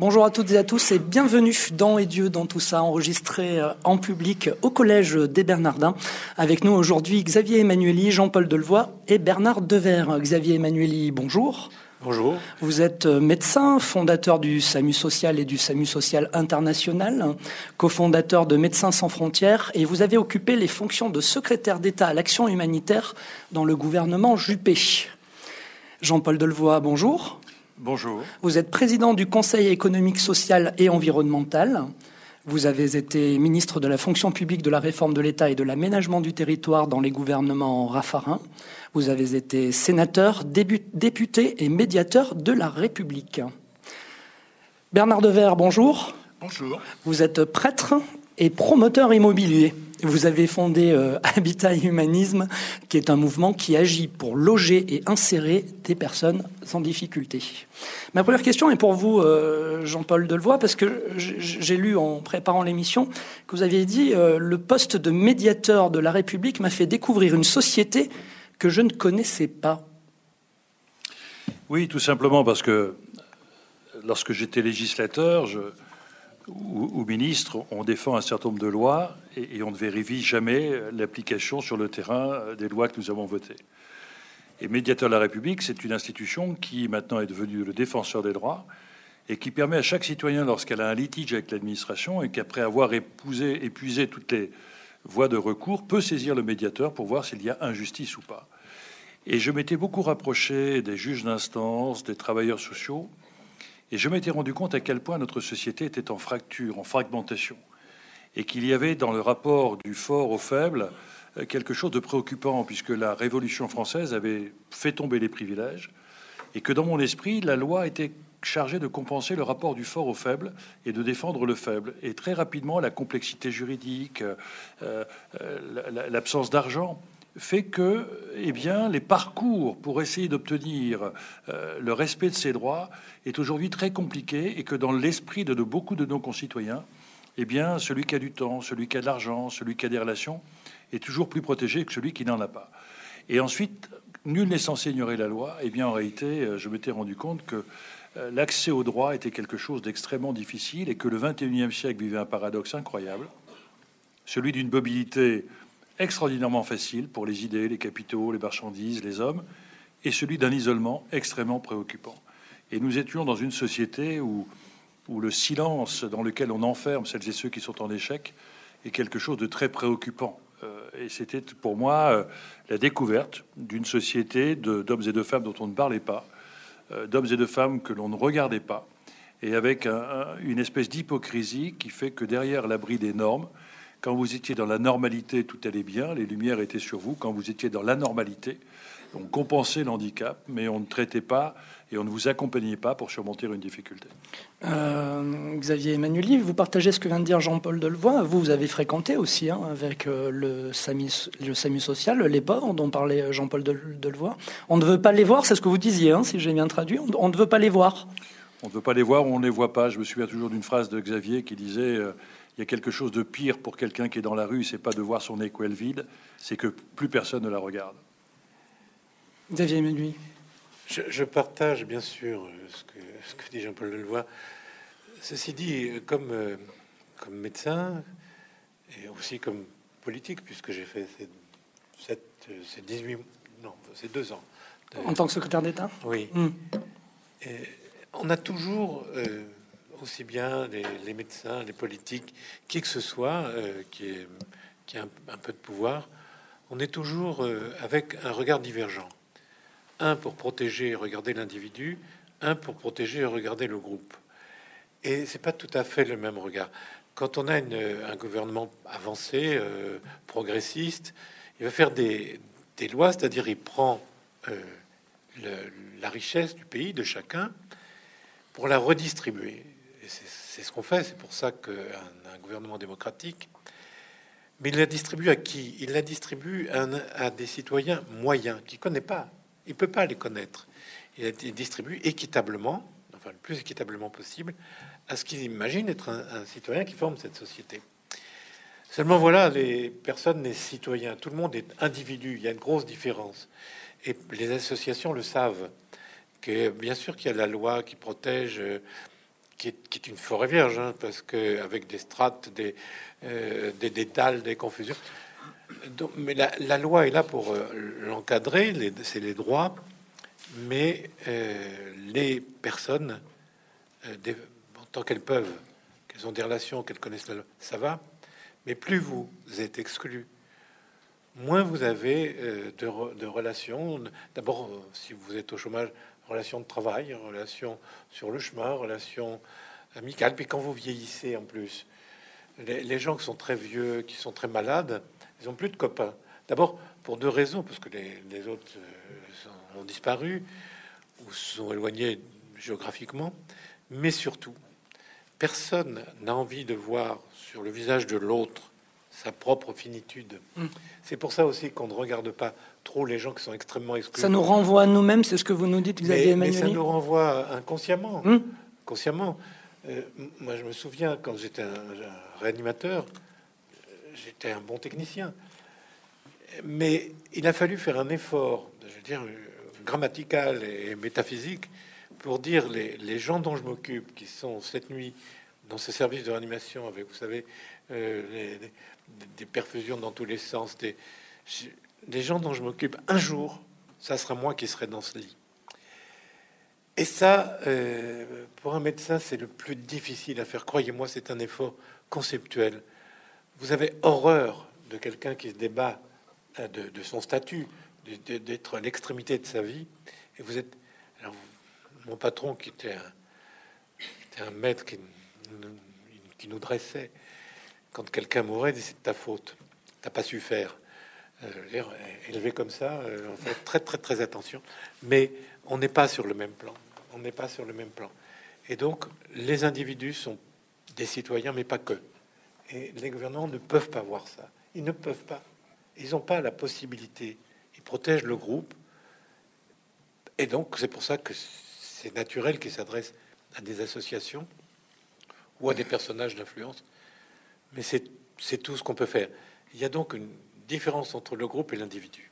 Bonjour à toutes et à tous et bienvenue dans Et Dieu dans tout ça, enregistré euh, en public au Collège des Bernardins. Avec nous aujourd'hui Xavier Emmanueli, Jean-Paul Delevoye et Bernard Dever. Xavier Emmanueli, bonjour. Bonjour. Vous êtes euh, médecin, fondateur du SAMU Social et du SAMU Social International, cofondateur de Médecins sans frontières et vous avez occupé les fonctions de secrétaire d'État à l'action humanitaire dans le gouvernement Juppé. Jean-Paul Delevoye, bonjour. Bonjour. Vous êtes président du Conseil économique, social et environnemental. Vous avez été ministre de la fonction publique, de la réforme de l'État et de l'aménagement du territoire dans les gouvernements Raffarin. Vous avez été sénateur, député et médiateur de la République. Bernard Dever, bonjour. Bonjour. Vous êtes prêtre et promoteur immobilier. Vous avez fondé euh, Habitat et Humanisme, qui est un mouvement qui agit pour loger et insérer des personnes en difficulté. Ma première question est pour vous, euh, Jean-Paul Delevoye, parce que j'ai lu en préparant l'émission que vous aviez dit euh, le poste de médiateur de la République m'a fait découvrir une société que je ne connaissais pas. Oui, tout simplement parce que lorsque j'étais législateur, je, ou, ministre, on défend un certain nombre de lois et, on ne vérifie jamais l'application sur le terrain des lois que nous avons votées. Et médiateur de la République, c'est une institution qui maintenant est devenue le défenseur des droits et qui permet à chaque citoyen, lorsqu'elle a un litige avec l'administration et qu'après avoir épousé, épuisé toutes les voies de recours, peut saisir le médiateur pour voir s'il y a injustice ou pas. Et je m'étais beaucoup rapproché des juges d'instance, des travailleurs sociaux, et je m'étais rendu compte à quel point notre société était en fracture, en fragmentation, et qu'il y avait dans le rapport du fort au faible euh, quelque chose de préoccupant, puisque la Révolution française avait fait tomber les privilèges, et que dans mon esprit, la loi était chargée de compenser le rapport du fort au faible et de défendre le faible. Et très rapidement, la complexité juridique, euh, euh, l'absence d'argent, fait que eh bien, les parcours pour essayer d'obtenir euh, le respect de ces droits est aujourd'hui très compliqué et que dans l'esprit de, beaucoup de nos concitoyens, eh bien, celui qui a du temps, celui qui a de l'argent, celui qui a des relations est toujours plus protégé que celui qui n'en a pas. Et ensuite, nul n'est censé ignorer la loi. Eh bien, en réalité, euh, je m'étais rendu compte que euh, l'accès au droit était quelque chose d'extrêmement difficile et que le 21e siècle vivait un paradoxe incroyable, celui d'une mobilité extraordinairement facile pour les idées, les capitaux, les marchandises, les hommes, et celui d'un isolement extrêmement préoccupant. Et nous étions dans une société où, où le silence dans lequel on enferme celles et ceux qui sont en échec est quelque chose de très préoccupant. Euh, et c'était pour moi euh, la découverte d'une société d'hommes et de femmes dont on ne parlait pas, euh, d'hommes et de femmes que l'on ne regardait pas, et avec une espèce d'hypocrisie qui fait que derrière l'abri des normes, quand vous étiez dans la normalité, tout allait bien, les lumières étaient sur vous. Quand vous étiez dans l'anormalité, on compensait l'handicap, mais on ne traitait pas et on ne vous accompagnait pas pour surmonter une difficulté. Euh, Xavier Emmanueli, vous partagez ce que vient de dire Jean-Paul Delevoye. Vous, vous avez fréquenté aussi hein, avec euh, le, SAMU, le SAMU social, les pauvres dont parlait Jean-Paul Delevoye. On ne veut pas les voir, c'est ce que vous disiez, hein, si j'ai bien traduit. On, ne veut pas les voir. On ne veut pas les voir ou on ne les voit pas. Je me souviens toujours d'une phrase de Xavier qui disait euh, il y a quelque chose de pire pour quelqu'un qui est dans la rue, c'est pas de voir son équelle vide, c'est que plus personne ne la regarde. Xavier Ménuit. Je, je, partage bien sûr ce que, ce que dit Jean-Paul Leloy. Ceci dit, comme, euh, comme médecin et aussi comme politique, puisque j'ai fait ces, ces 18, non, ces deux ans. en tant que secrétaire d'État? Oui. Hmm. Et on a toujours euh, aussi bien les, médecins, les politiques, qui que ce soit euh, qui, a un, peu de pouvoir, on est toujours euh, avec un regard divergent. Un pour protéger et regarder l'individu, un pour protéger et regarder le groupe. Et c'est pas tout à fait le même regard. Quand on a un gouvernement avancé, euh, progressiste, il va faire des lois, c'est-à-dire il prend la richesse du pays de chacun pour la redistribuer c'est ce qu'on fait, c'est pour ça qu'un un gouvernement démocratique, mais il la distribue à qui? Il la distribue à, des citoyens moyens qui ne connaît pas. Il peut pas les connaître. Il la distribue équitablement, enfin le plus équitablement possible, à ce qu'il imagine être un, citoyen qui forme cette société. Seulement voilà, les personnes, les citoyens, tout le monde est individu. Il y a une grosse différence. Et les associations le savent. Que bien sûr qu'il y a la loi qui protège euh, qui est, une forêt vierge, hein, parce que avec des strates, des, euh, des des confusions. mais la, loi est là pour euh, l'encadrer, c'est les droits, mais euh, les personnes, tant qu'elles peuvent, qu'elles ont des relations, qu'elles connaissent la loi, ça va. Mais plus vous êtes exclu, moins vous avez de, de, relations. D'abord, si vous êtes au chômage, relations de travail, relations sur le chemin, relations amicales. Puis quand vous vieillissez en plus, les, gens qui sont très vieux, qui sont très malades, ils ont plus de copains. D'abord pour deux raisons, parce que les, autres euh, ont disparu ou sont éloignés géographiquement, mais surtout, personne n'a envie de voir sur le visage de l'autre sa propre finitude. Mm. C'est pour ça aussi qu'on ne regarde pas trop les gens qui sont extrêmement exclus. Ça nous renvoie à nous-mêmes, c'est ce que vous nous dites, Xavier mais, mais ça nous renvoie inconsciemment. Hmm. Consciemment. Euh, moi, je me souviens quand j'étais un, réanimateur, j'étais un bon technicien. Mais il a fallu faire un effort, je veux dire, grammatical et métaphysique pour dire les, les gens dont je m'occupe, qui sont cette nuit dans ces services de réanimation, avec, vous savez, euh, des perfusions dans tous les sens, des, des gens dont je m'occupe un jour, ça sera moi qui serai dans ce lit. Et ça, euh, pour un médecin, c'est le plus difficile à faire. Croyez-moi, c'est un effort conceptuel. Vous avez horreur de quelqu'un qui se débat euh, de, son statut, d'être à l'extrémité de sa vie, et vous êtes. Mon patron, qui était un, maître qui, nous dressait, quand quelqu'un mourait, dit c'est de ta faute, t'as pas su faire. Euh, élevé comme ça, euh, on fait très très très attention. Mais on n'est pas sur le même plan. On n'est pas sur le même plan. Et donc, les individus sont des citoyens, mais pas que. Et les gouvernements ne peuvent pas voir ça. Ils ne peuvent pas. Ils n'ont pas la possibilité. Ils protègent le groupe. Et donc, c'est pour ça que c'est naturel qu'ils s'adressent à des associations ou à des personnages d'influence. Mais c'est tout ce qu'on peut faire. Il y a donc une différence entre le groupe et l'individu.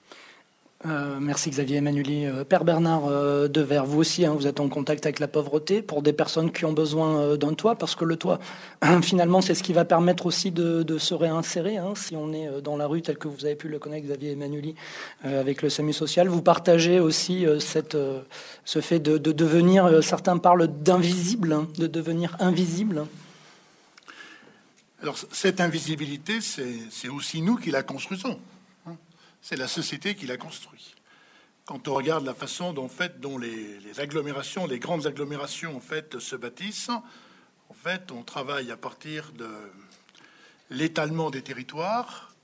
Euh, merci Xavier Emmanueli. Euh, Père Bernard euh, Devers, vous aussi, hein, vous êtes en contact avec la pauvreté pour des personnes qui ont besoin d'un toit, parce que le toit, finalement, c'est ce qui va permettre aussi de, se réinsérer. Hein, si on est dans la rue, tel que vous avez pu le connaître, Xavier Emmanueli, avec le SAMU social, vous partagez aussi ce fait de, devenir, certains parlent d'invisible, hein, de devenir invisible. Alors cette invisibilité, c'est aussi nous qui la construisons. Hein. C'est la société qui la construit. Quand on regarde la façon dont, fait, dont les, agglomérations, les grandes agglomérations en fait, se bâtissent, en fait, on travaille à partir de l'étalement des territoires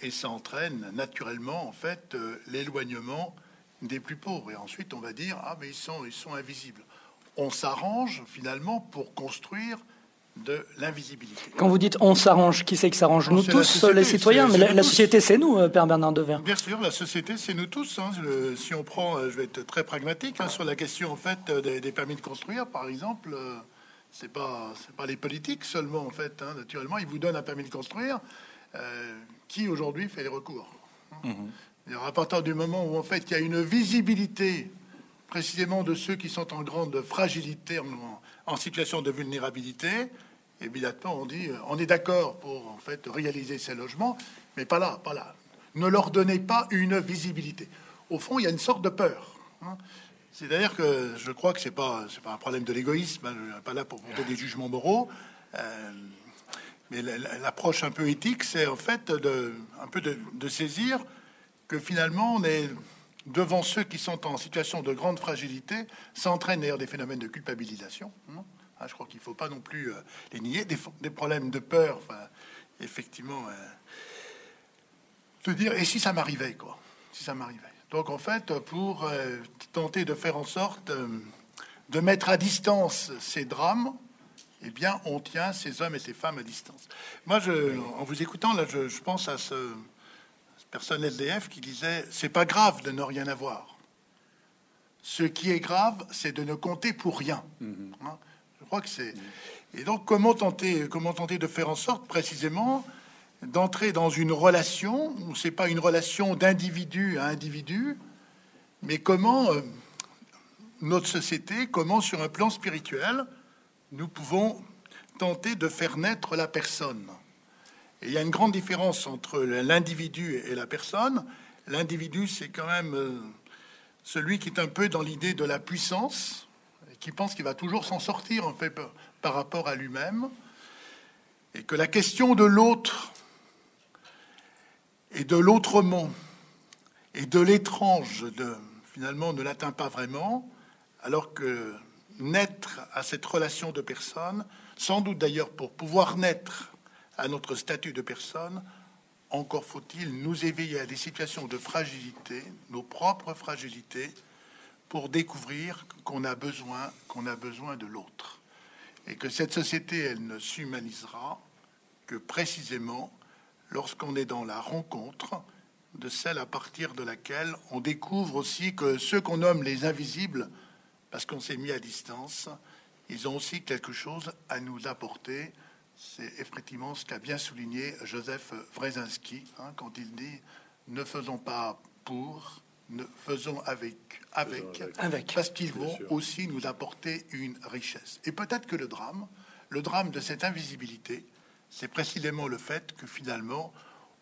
et ça entraîne naturellement en fait euh, l'éloignement des plus pauvres. Et ensuite, on va dire ah mais ils sont ils sont invisibles. On s'arrange finalement pour construire de l'invisibilité. Quand vous dites on s'arrange, qui c'est qui s'arrange Nous tous, les citoyens, mais la, société, c'est nous, euh, Père Bernard Devers. Bien sûr, la société, c'est nous tous. Hein. si on prend, euh, je vais être très pragmatique hein, sur la question en fait euh, des, permis de construire, par exemple. c'est pas c'est pas les politiques seulement en fait. Hein. naturellement, ils vous donnent un permis de construire. qui aujourd'hui fait les recours mmh. À partir du moment où en fait il y a une visibilité précisément de ceux qui sont en grande fragilité, en situation de vulnérabilité, évidemment, on dit, on est d'accord pour en fait réaliser ces logements, mais pas là, pas là. Ne leur donnez pas une visibilité. Au fond, il y a une sorte de peur. Hein. C'est-à-dire que je crois que c'est pas pas un problème de l'égoïsme. Hein, pas là pour porter des jugements moraux. Euh, mais l'approche un peu éthique, c'est en fait de un peu de, saisir que finalement on est devant ceux qui sont en situation de grande fragilité, ça entraîne d'ailleurs des phénomènes de culpabilisation. Hein. Ah, je crois qu'il ne faut pas non plus euh, les nier. Des, problèmes de peur, effectivement, euh, te dire, et si ça m'arrivait, quoi? Si ça m'arrivait. Donc, en fait, pour euh, tenter de faire en sorte de mettre à distance ces drames, eh bien, on tient ces hommes et ces femmes à distance. Moi, en vous écoutant, là, je, pense à ce, personne SDF qui disait c'est pas grave de ne rien avoir. Ce qui est grave, c'est de ne compter pour rien. Mm-hmm. Hein crois que c'est. Et donc, comment tenter, comment tenter de faire en sorte précisément d'entrer dans une relation où c'est pas une relation d'individu à individu, mais comment euh, notre société, comment sur un plan spirituel, nous pouvons tenter de faire naître la personne? Il y a une grande différence entre l'individu et la personne. L'individu, c'est quand même euh, celui qui est un peu dans l'idée de la puissance, qui pense qu'il va toujours s'en sortir en fait par rapport à lui-même, et que la question de l'autre et de l'autrement et de l'étrange finalement ne l'atteint pas vraiment, alors que naître à cette relation de personne, sans doute d'ailleurs pour pouvoir naître à notre statut de personne, encore faut-il nous éveiller à des situations de fragilité, nos propres fragilités, pour découvrir qu'on a besoin, qu'on a besoin de l'autre, et que cette société, elle ne s'humanisera que précisément lorsqu'on est dans la rencontre de celle à partir de laquelle on découvre aussi que ceux qu'on nomme les invisibles, parce qu'on s'est mis à distance, ils ont aussi quelque chose à nous apporter. C'est effectivement ce qu'a bien souligné Joseph Wrezinski hein, quand il dit ne faisons pas pour, ne faisons avec, avec, avec. parce qu'ils vont aussi nous apporter une richesse. Et peut-être que le drame, le drame de cette invisibilité, c'est précisément le fait que finalement,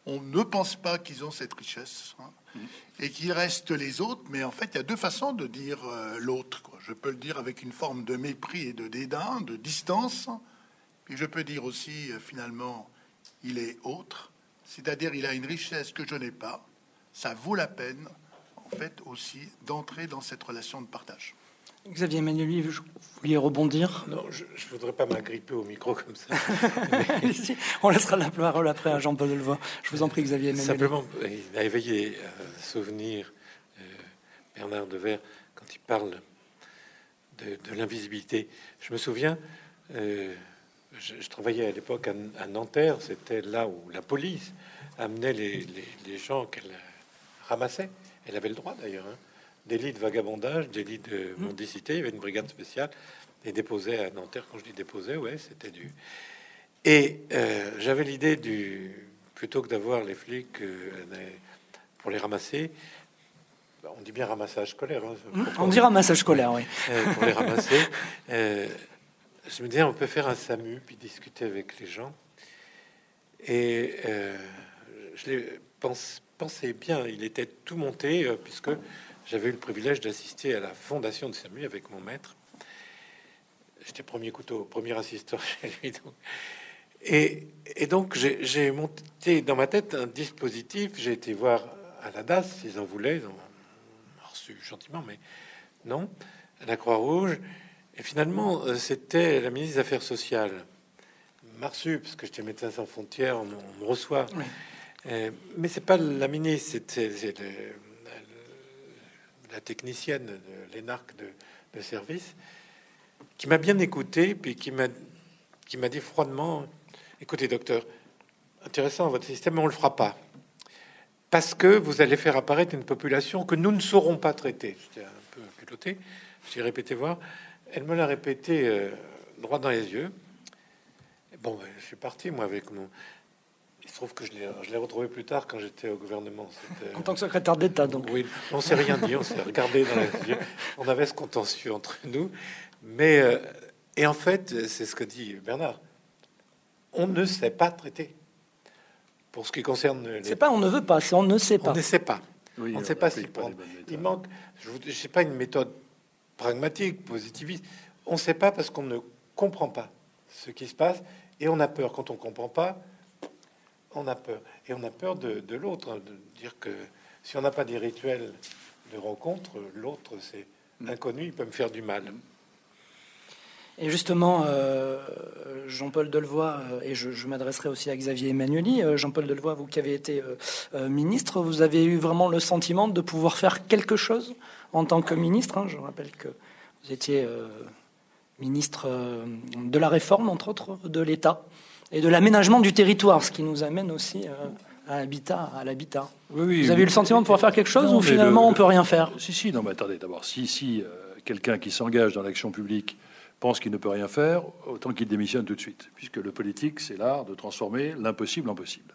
on ne pense pas qu'ils ont cette richesse hein, mm. et qu'il reste les autres. Mais en fait, il y a deux façons de dire euh, l'autre. Je peux le dire avec une forme de mépris et de dédain, de distance. Puis je peux dire aussi, euh, finalement, il est autre. C'est-à-dire, il a une richesse que je n'ai pas. Ça vaut la peine, en fait, aussi d'entrer dans cette relation de partage. Xavier Emmanuel, vous vouliez rebondir? Non, je ne voudrais pas m'agripper au micro comme ça. On laissera la parole après à Jean-Paul Delvoye. Je vous en prie, Xavier Emmanuel. Simplement, il a éveillé un souvenir, euh, Bernard Devers, quand il parle de, l'invisibilité. Je me souviens, euh, je, travaillais à l'époque à, Nanterre, c'était là où la police amenait les, les gens qu'elle ramassait. Elle avait le droit d'ailleurs. Hein délit de vagabondage, délit de mmh. mendicité. Il y avait une brigade spéciale et déposait à Nanterre. Quand je dis déposé, ouais, c'était du. Et euh, j'avais l'idée du plutôt que d'avoir les flics euh, pour les ramasser. On dit bien ramassage scolaire. Hein, mmh, on dit ramassage scolaire, oui. Euh, pour les ramasser, je me disais, on peut faire un SAMU puis discuter avec les gens. Et je l'ai pensé bien, il était tout monté puisque j'avais eu le privilège d'assister à la fondation de SAMU avec mon maître. J'étais premier couteau, premier assistant chez lui. Et, donc, j'ai monté dans ma tête un dispositif. J'ai été voir à la DAS, s'ils en voulaient. Ils ont reçu gentiment, mais non, à la Croix-Rouge. Et finalement, euh, c'était la ministre des Affaires sociales m'a reçu, parce que j'étais médecin sans frontières, on, me reçoit. Euh, mais c'est pas la ministre, c'était la technicienne de l'énarque de, service, qui m'a bien écouté, puis qui m'a qui m'a dit froidement Écoutez, docteur, intéressant votre système, mais on le fera pas. Parce que vous allez faire apparaître une population que nous ne saurons pas traiter. J'étais un peu culotté. J'ai répété voir. Elle me l'a répété euh, droit dans les yeux. bon, ben, je suis parti, moi, avec mon, il se trouve que je l'ai retrouvé plus tard quand j'étais au gouvernement. En tant que secrétaire d'État, donc. Oui, on s'est rien dit, on s'est regardé dans les yeux. On avait ce contentieux entre nous. Mais, euh, et en fait, c'est ce que dit Bernard. On ne sait pas traiter. Pour ce qui concerne. Les... C'est pas on ne veut pas, c'est on ne sait pas. On ne sait pas. on ne sait pas si prendre. Il manque, je ne sais pas, une méthode pragmatique, positiviste. On ne sait pas parce qu'on ne comprend pas ce qui se passe et on a peur quand on comprend pas on a peur. Et on a peur de, l'autre, dire que si on n'a pas des rituels de rencontre, l'autre, c'est inconnu, il peut me faire du mal. Et justement, euh, Jean-Paul Delevoye, euh, et je, m'adresserai aussi à Xavier Emmanueli, euh, Jean-Paul Delevoye, vous qui avez été ministre, vous avez eu vraiment le sentiment de pouvoir faire quelque chose? En tant que ministre. Hein. Je rappelle que vous étiez ministre de la réforme, entre autres, de l'État et de l'aménagement du territoire, ce qui nous amène aussi euh, à l'habitat. À l'habitat. Oui, Vous avez eu le sentiment de pouvoir faire quelque chose ou finalement on peut rien faire? Si, si, non, mais attendez, d'abord, si, si euh, quelqu'un qui s'engage dans l'action publique pense qu'il ne peut rien faire, autant qu'il démissionne tout de suite, puisque le politique, c'est l'art de transformer l'impossible en possible.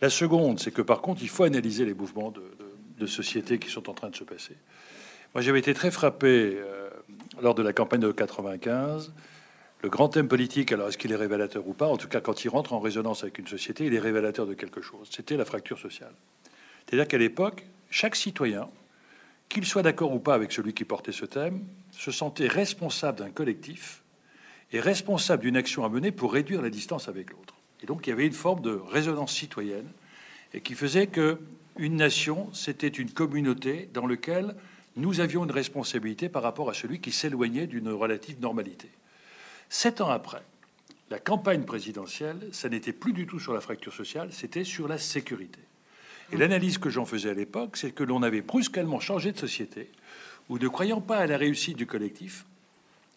La seconde, c'est que par contre, il faut analyser les mouvements de, de, société qui sont en train de se passer. Moi, j'avais été très frappé euh, lors de la campagne de 95 le grand thème politique, alors est-ce qu'il est révélateur ou pas? En tout cas, quand il rentre en résonance avec une société, il est révélateur de quelque chose. C'était la fracture sociale. C'est-à-dire qu'à l'époque, chaque citoyen, qu'il soit d'accord ou pas avec celui qui portait ce thème, se sentait responsable d'un collectif et responsable d'une action à mener pour réduire la distance avec l'autre. Et donc il y avait une forme de résonance citoyenne et qui faisait que une nation, c'était une communauté dans laquelle nous avions une responsabilité par rapport à celui qui s'éloignait d'une relative normalité. Sept ans après, la campagne présidentielle, ça n'était plus du tout sur la fracture sociale, c'était sur la sécurité. Et l'analyse que j'en faisais à l'époque, c'est que l'on avait brusquement changé de société, où ne croyant pas à la réussite du collectif,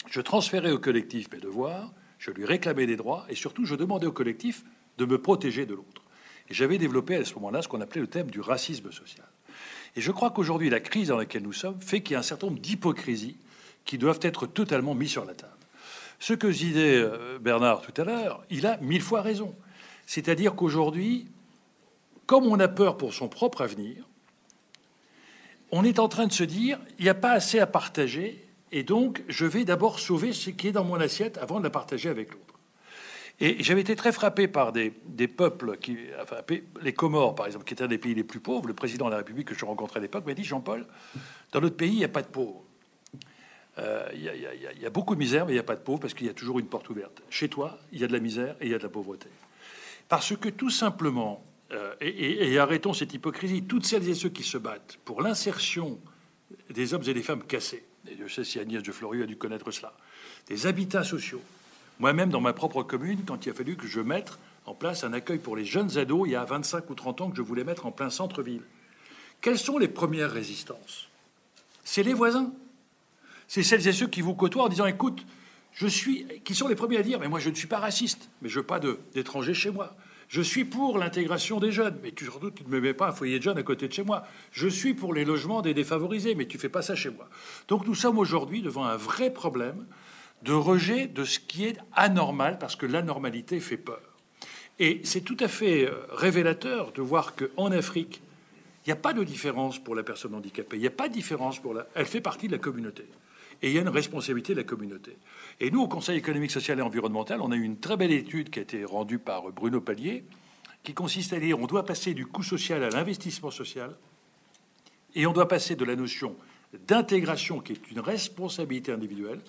je transférais au collectif mes devoirs, je lui réclamais des droits, et surtout je demandais au collectif de me protéger de l'autre. Et j'avais développé à ce moment-là ce qu'on appelait le thème du racisme social. Et je crois qu'aujourd'hui, la crise dans laquelle nous sommes fait qu'il y a un certain nombre d'hypocrisies qui doivent être totalement mises sur la table. Ce que disait euh, Bernard tout à l'heure, il a mille fois raison. C'est-à-dire qu'aujourd'hui, comme on a peur pour son propre avenir, on est en train de se dire, il n'y a pas assez à partager, et donc je vais d'abord sauver ce qui est dans mon assiette avant de la partager avec l'autre. Et j'avais été très frappé par des, peuples, qui, les Comores par exemple, qui étaient un des pays les plus pauvres. Le président de la République que je rencontrais à l'époque m'a dit, Jean-Paul, dans notre pays, il n'y a pas de pauvres. Il y, a beaucoup de misère, mais il n'y a pas de pauvres parce qu'il y a toujours une porte ouverte. Chez toi, il y a de la misère et il y a de la pauvreté. Parce que tout simplement, euh, et, arrêtons cette hypocrisie, toutes celles et ceux qui se battent pour l'insertion des hommes et des femmes cassés, et je sais si Agnès de Floriot a dû connaître cela, des habitats sociaux. Moi-même, dans ma propre commune, quand il a fallu que je mette en place un accueil pour les jeunes ados, il y a 25 ou 30 ans que je voulais mettre en plein centre-ville. Quelles sont les premières résistances? C'est les voisins c'est celles et ceux qui vous côtoient en disant écoute, je suis, qui sont les premiers à dire mais moi je ne suis pas raciste, mais je veux pas d'étrangers chez moi. Je suis pour l'intégration des jeunes, mais tu, surtout tu ne me mets pas un foyer de jeunes à côté de chez moi. Je suis pour les logements des défavorisés, mais tu fais pas ça chez moi. Donc nous sommes aujourd'hui devant un vrai problème de rejet de ce qui est anormal parce que l'anormalité fait peur. Et c'est tout à fait euh, révélateur de voir qu'en Afrique, il n'y a pas de différence pour la personne handicapée. Il n'y a pas de différence pour la. Elle fait partie de la communauté et il y a une responsabilité de la communauté. Et nous, au Conseil économique, social et environnemental, on a eu une très belle étude qui a été rendue par Bruno Pallier, qui consiste à dire on doit passer du coût social à l'investissement social, et on doit passer de la notion d'intégration, qui est une responsabilité individuelle,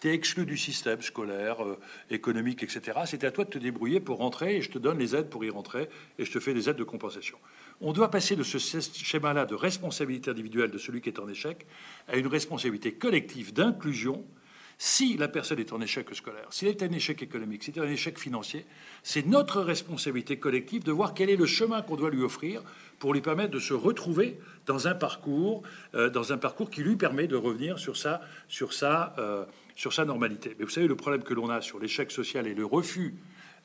tu es exclu du système scolaire, euh, économique, etc. C'est à toi de te débrouiller pour rentrer et je te donne les aides pour y rentrer et je te fais des aides de compensation. On doit passer de ce schéma-là de responsabilité individuelle de celui qui est en échec à une responsabilité collective d'inclusion. Si la personne est en échec scolaire, s'il est un échec économique, s'il est un échec financier, c'est notre responsabilité collective de voir quel est le chemin qu'on doit lui offrir pour lui permettre de se retrouver dans un parcours, euh, dans un parcours qui lui permet de revenir sur sa, sur sa, euh, sur sa normalité. Mais vous savez, le problème que l'on a sur l'échec social et le refus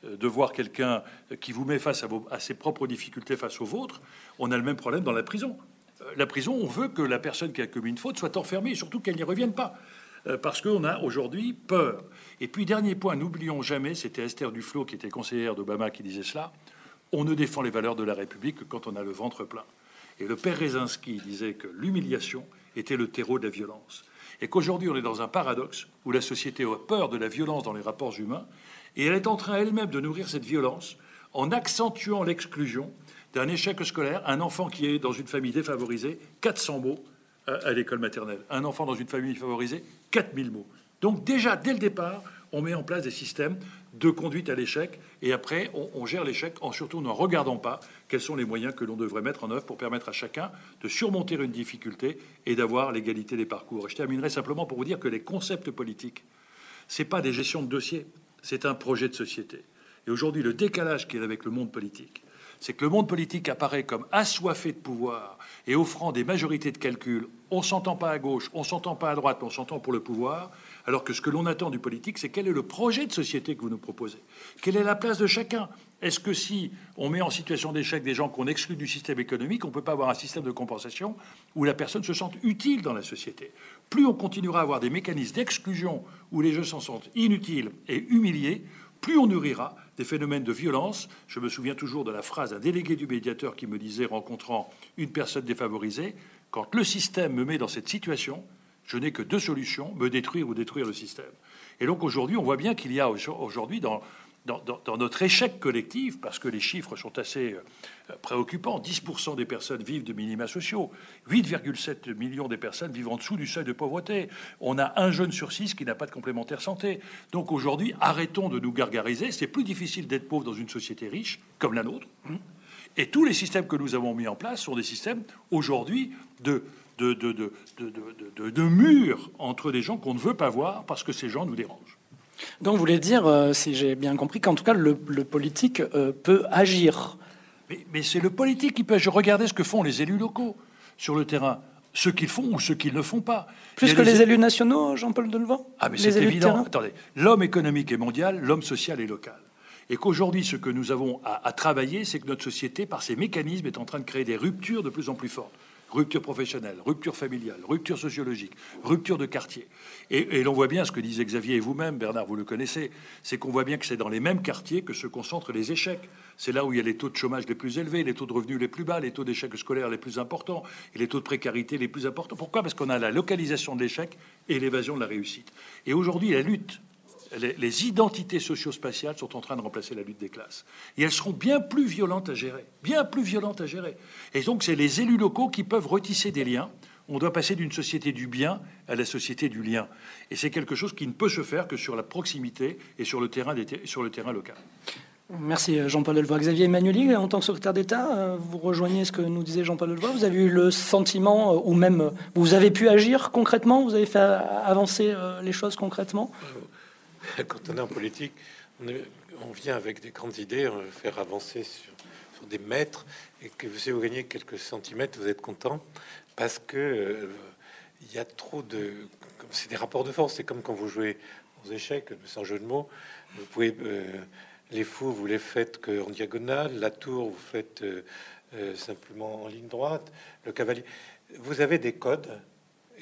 euh, de voir quelqu'un qui vous met face à, ses propres difficultés face aux vôtres, on a le même problème dans la prison. Euh, la prison, on veut que la personne qui a commis une faute soit enfermée et surtout qu'elle n'y revienne pas. Euh, parce qu'on a aujourd'hui peur. Et puis, dernier point, n'oublions jamais, c'était Esther Duflo qui était conseillère d'Obama qui disait cela, on ne défend les valeurs de la République que quand on a le ventre plein. Et le père Rezinski disait que l'humiliation était le terreau de la violence. Et qu'aujourd'hui, on est dans un paradoxe où la société a peur de la violence dans les rapports humains et elle est en train elle-même de nourrir cette violence en accentuant l'exclusion d'un échec scolaire. Un enfant qui est dans une famille défavorisée, 400 mots à l'école maternelle. Un enfant dans une famille favorisée, 4000 mots. Donc déjà, dès le départ, on met en place des systèmes de conduite à l'échec, et après, on, gère l'échec en surtout n'en regardant pas quels sont les moyens que l'on devrait mettre en œuvre pour permettre à chacun de surmonter une difficulté et d'avoir l'égalité des parcours. je terminerai simplement pour vous dire que les concepts politiques, c'est pas des gestions de dossiers, c'est un projet de société. Et aujourd'hui, le décalage qu'il y a avec le monde politique, c'est que le monde politique apparaît comme assoiffé de pouvoir et offrant des majorités de calcul. On s'entend pas à gauche, on s'entend pas à droite, on s'entend pour le pouvoir. Alors que ce que l'on attend du politique, c'est quel est le projet de société que vous nous proposez? Quelle est la place de chacun? Est-ce que si on met en situation d'échec des gens qu'on exclut du système économique, on ne peut pas avoir un système de compensation où la personne se sente utile dans la société? Plus on continuera à avoir des mécanismes d'exclusion où les gens s'en sentent inutiles et humiliés, plus on nourrira des phénomènes de violence. Je me souviens toujours de la phrase d'un délégué du médiateur qui me disait, rencontrant une personne défavorisée, quand le système me met dans cette situation, Je n'ai que deux solutions, me détruire ou détruire le système. Et donc aujourd'hui, on voit bien qu'il y a aujourd'hui dans, dans, notre échec collectif, parce que les chiffres sont assez euh, préoccupants, 10% des personnes vivent de minima sociaux, 8,7 millions des personnes vivent en dessous du seuil de pauvreté. On a un jeune sur six qui n'a pas de complémentaire santé. Donc aujourd'hui, arrêtons de nous gargariser. C'est plus difficile d'être pauvre dans une société riche comme la nôtre. Et tous les systèmes que nous avons mis en place sont des systèmes aujourd'hui de de, de, de, de, murs entre des gens qu'on ne veut pas voir parce que ces gens nous dérangent. Donc vous voulez dire, euh, si j'ai bien compris, qu'en tout cas le, politique euh, peut agir. Mais, c'est le politique qui peut agir. Regardez ce que font les élus locaux sur le terrain. Ce qu'ils font ou ce qu'ils ne font pas. Plus que les élus nationaux, Jean-Paul Delevaux Ah, mais c'est évident. Attendez, l'homme économique est mondial, l'homme social est local. Et qu'aujourd'hui, ce que nous avons à travailler, c'est que notre société, par ses mécanismes, est en train de créer des ruptures de plus en plus fortes rupture professionnelle, rupture familiale, rupture sociologique, rupture de quartier. Et, l'on voit bien ce que disait Xavier et vous-même, Bernard, vous le connaissez, c'est qu'on voit bien que c'est dans les mêmes quartiers que se concentrent les échecs. C'est là où il y a les taux de chômage les plus élevés, les taux de revenus les plus bas, les taux d'échec scolaires les plus importants et les taux de précarité les plus importants. Pourquoi? Parce qu'on a la localisation de l'échec et l'évasion de la réussite. Et aujourd'hui, la lutte les, identités socio-spatiales sont en train de remplacer la lutte des classes. Et elles seront bien plus violentes à gérer, bien plus violentes à gérer. Et donc, c'est les élus locaux qui peuvent retisser des liens. On doit passer d'une société du bien à la société du lien. Et c'est quelque chose qui ne peut se faire que sur la proximité et sur le terrain, sur le terrain local. Merci Jean-Paul Delvoye. Xavier Emmanueli, en tant que secrétaire d'État, euh, vous rejoignez ce que nous disait Jean-Paul Delvoye. Vous avez eu le sentiment, euh, ou même vous avez pu agir concrètement, vous avez fait avancer euh, les choses concrètement? quand on est en politique, on, vient avec des grandes idées, on faire avancer sur, des mètres, et que vous, vous gagnez quelques centimètres, vous êtes content, parce que euh, il y a trop de... C'est des rapports de force, c'est comme quand vous jouez aux échecs, sans jeu de mots, vous pouvez... Euh, les fous, vous les faites en diagonale, la tour, vous faites euh, simplement en ligne droite, le cavalier... Vous avez des codes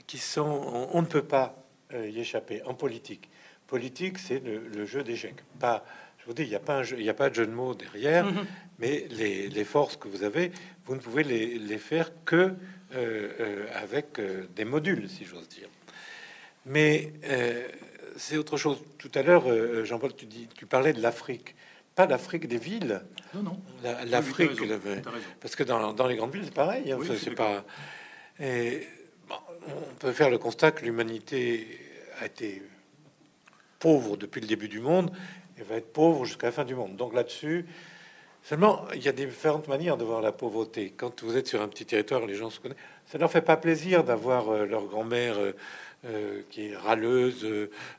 qui sont... on ne peut pas y échapper. En politique politique, c'est le, jeu d'échecs. Pas, je vous dis, il n'y a pas un jeu, il a pas de jeu de mots derrière, mhm. mais les, forces que vous avez, vous ne pouvez les, faire que euh, euh, avec euh, des modules, si j'ose dire. Mais c'est autre chose. Tout à l'heure, Jean-Paul, tu, dis, tu parlais de l'Afrique. Pas l'Afrique des villes. Non, non. L'Afrique, parce que dans, dans, les grandes villes, c'est pareil. Hein, c'est pas. Et, on peut faire le constat que l'humanité a été pauvre depuis le début du monde et va être pauvre jusqu'à la fin du monde. Donc là-dessus, seulement, il y a différentes manières de voir la pauvreté. Quand vous êtes sur un petit territoire, les gens se connaissent. Ça leur fait pas plaisir d'avoir euh, leur grand-mère euh, euh, qui est râleuse,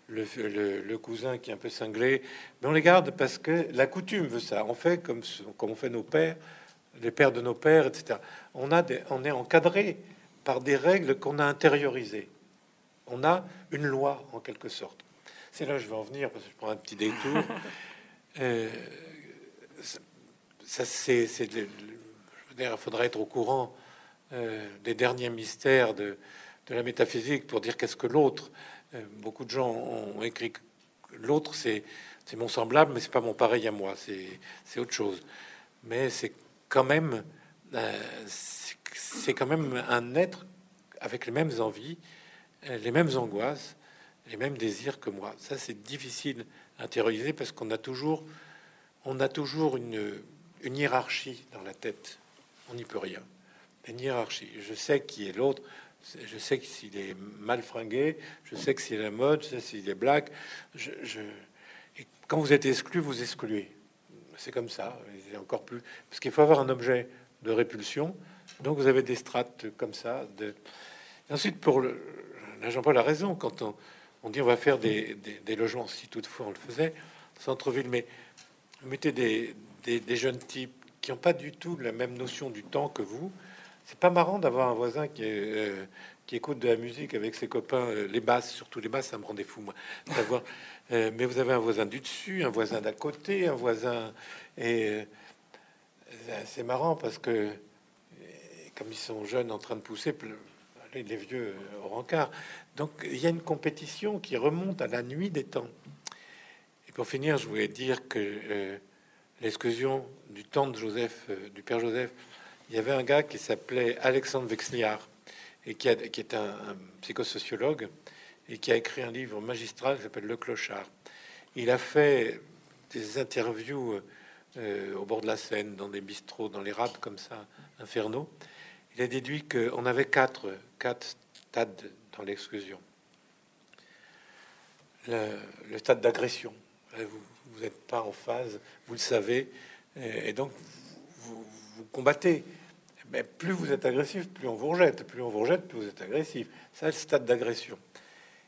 le, cousin qui est un peu cinglé. Mais on les garde parce que la coutume veut ça. On fait comme, comme on fait nos pères, les pères de nos pères, etc. On, a on est encadré par des règles qu'on a intériorisées. On a une loi en quelque sorte. C'est là que je vais en venir parce que je prends un petit détour. euh, ça, c'est, il faudrait être au courant euh, des derniers mystères de, de, la métaphysique pour dire qu'est-ce que l'autre. Euh, beaucoup de gens ont écrit que l'autre, c'est, c'est mon semblable, mais c'est pas mon pareil à moi. C'est, c'est autre chose. Mais c'est quand même, c'est quand même un être avec les mêmes envies, les mêmes angoisses les mêmes désirs que moi. Ça, c'est difficile à intérioriser parce qu'on a toujours, on a toujours une, hiérarchie dans la tête. On n'y peut rien. Une hiérarchie. Je sais qui est l'autre. Je sais que s'il est mal fringué, je sais que s'il est la mode, je sais s'il est black. Je, quand vous êtes exclu, vous excluez. C'est comme ça. Encore plus parce qu'il faut avoir un objet de répulsion. Donc vous avez des strates comme ça. De... ensuite, pour le, Jean-Paul a raison quand on on dit on va faire des, logements, si toutefois on le faisait, centre-ville, mais vous mettez des, jeunes types qui n'ont pas du tout la même notion du temps que vous. C'est pas marrant d'avoir un voisin qui, euh, qui écoute de la musique avec ses copains, euh, les basses, surtout les basses, ça me rendait fou, moi. D'avoir, euh, mais vous avez un voisin du dessus, un voisin d'à côté, un voisin. Et c'est marrant parce que, comme ils sont jeunes en train de pousser, les vieux au rencard. Donc il y a une compétition qui remonte à la nuit des temps. Et pour finir, je voulais dire que euh, l'exclusion du temps de Joseph, euh, du père Joseph, il y avait un gars qui s'appelait Alexandre Vexliard. et qui, est un, psychosociologue et qui a écrit un livre magistral qui s'appelle Le Clochard. Il a fait des interviews euh, au bord de la Seine, dans des bistrots, dans les rades comme ça, infernaux. Il a déduit qu'on avait quatre, quatre stades dans l'exclusion. Le, stade d'agression, vous n'êtes pas en phase, vous le savez, et, donc vous, combattez. Mais plus vous êtes agressif, plus on vous rejette. Plus on vous rejette, plus vous êtes agressif. C'est le stade d'agression.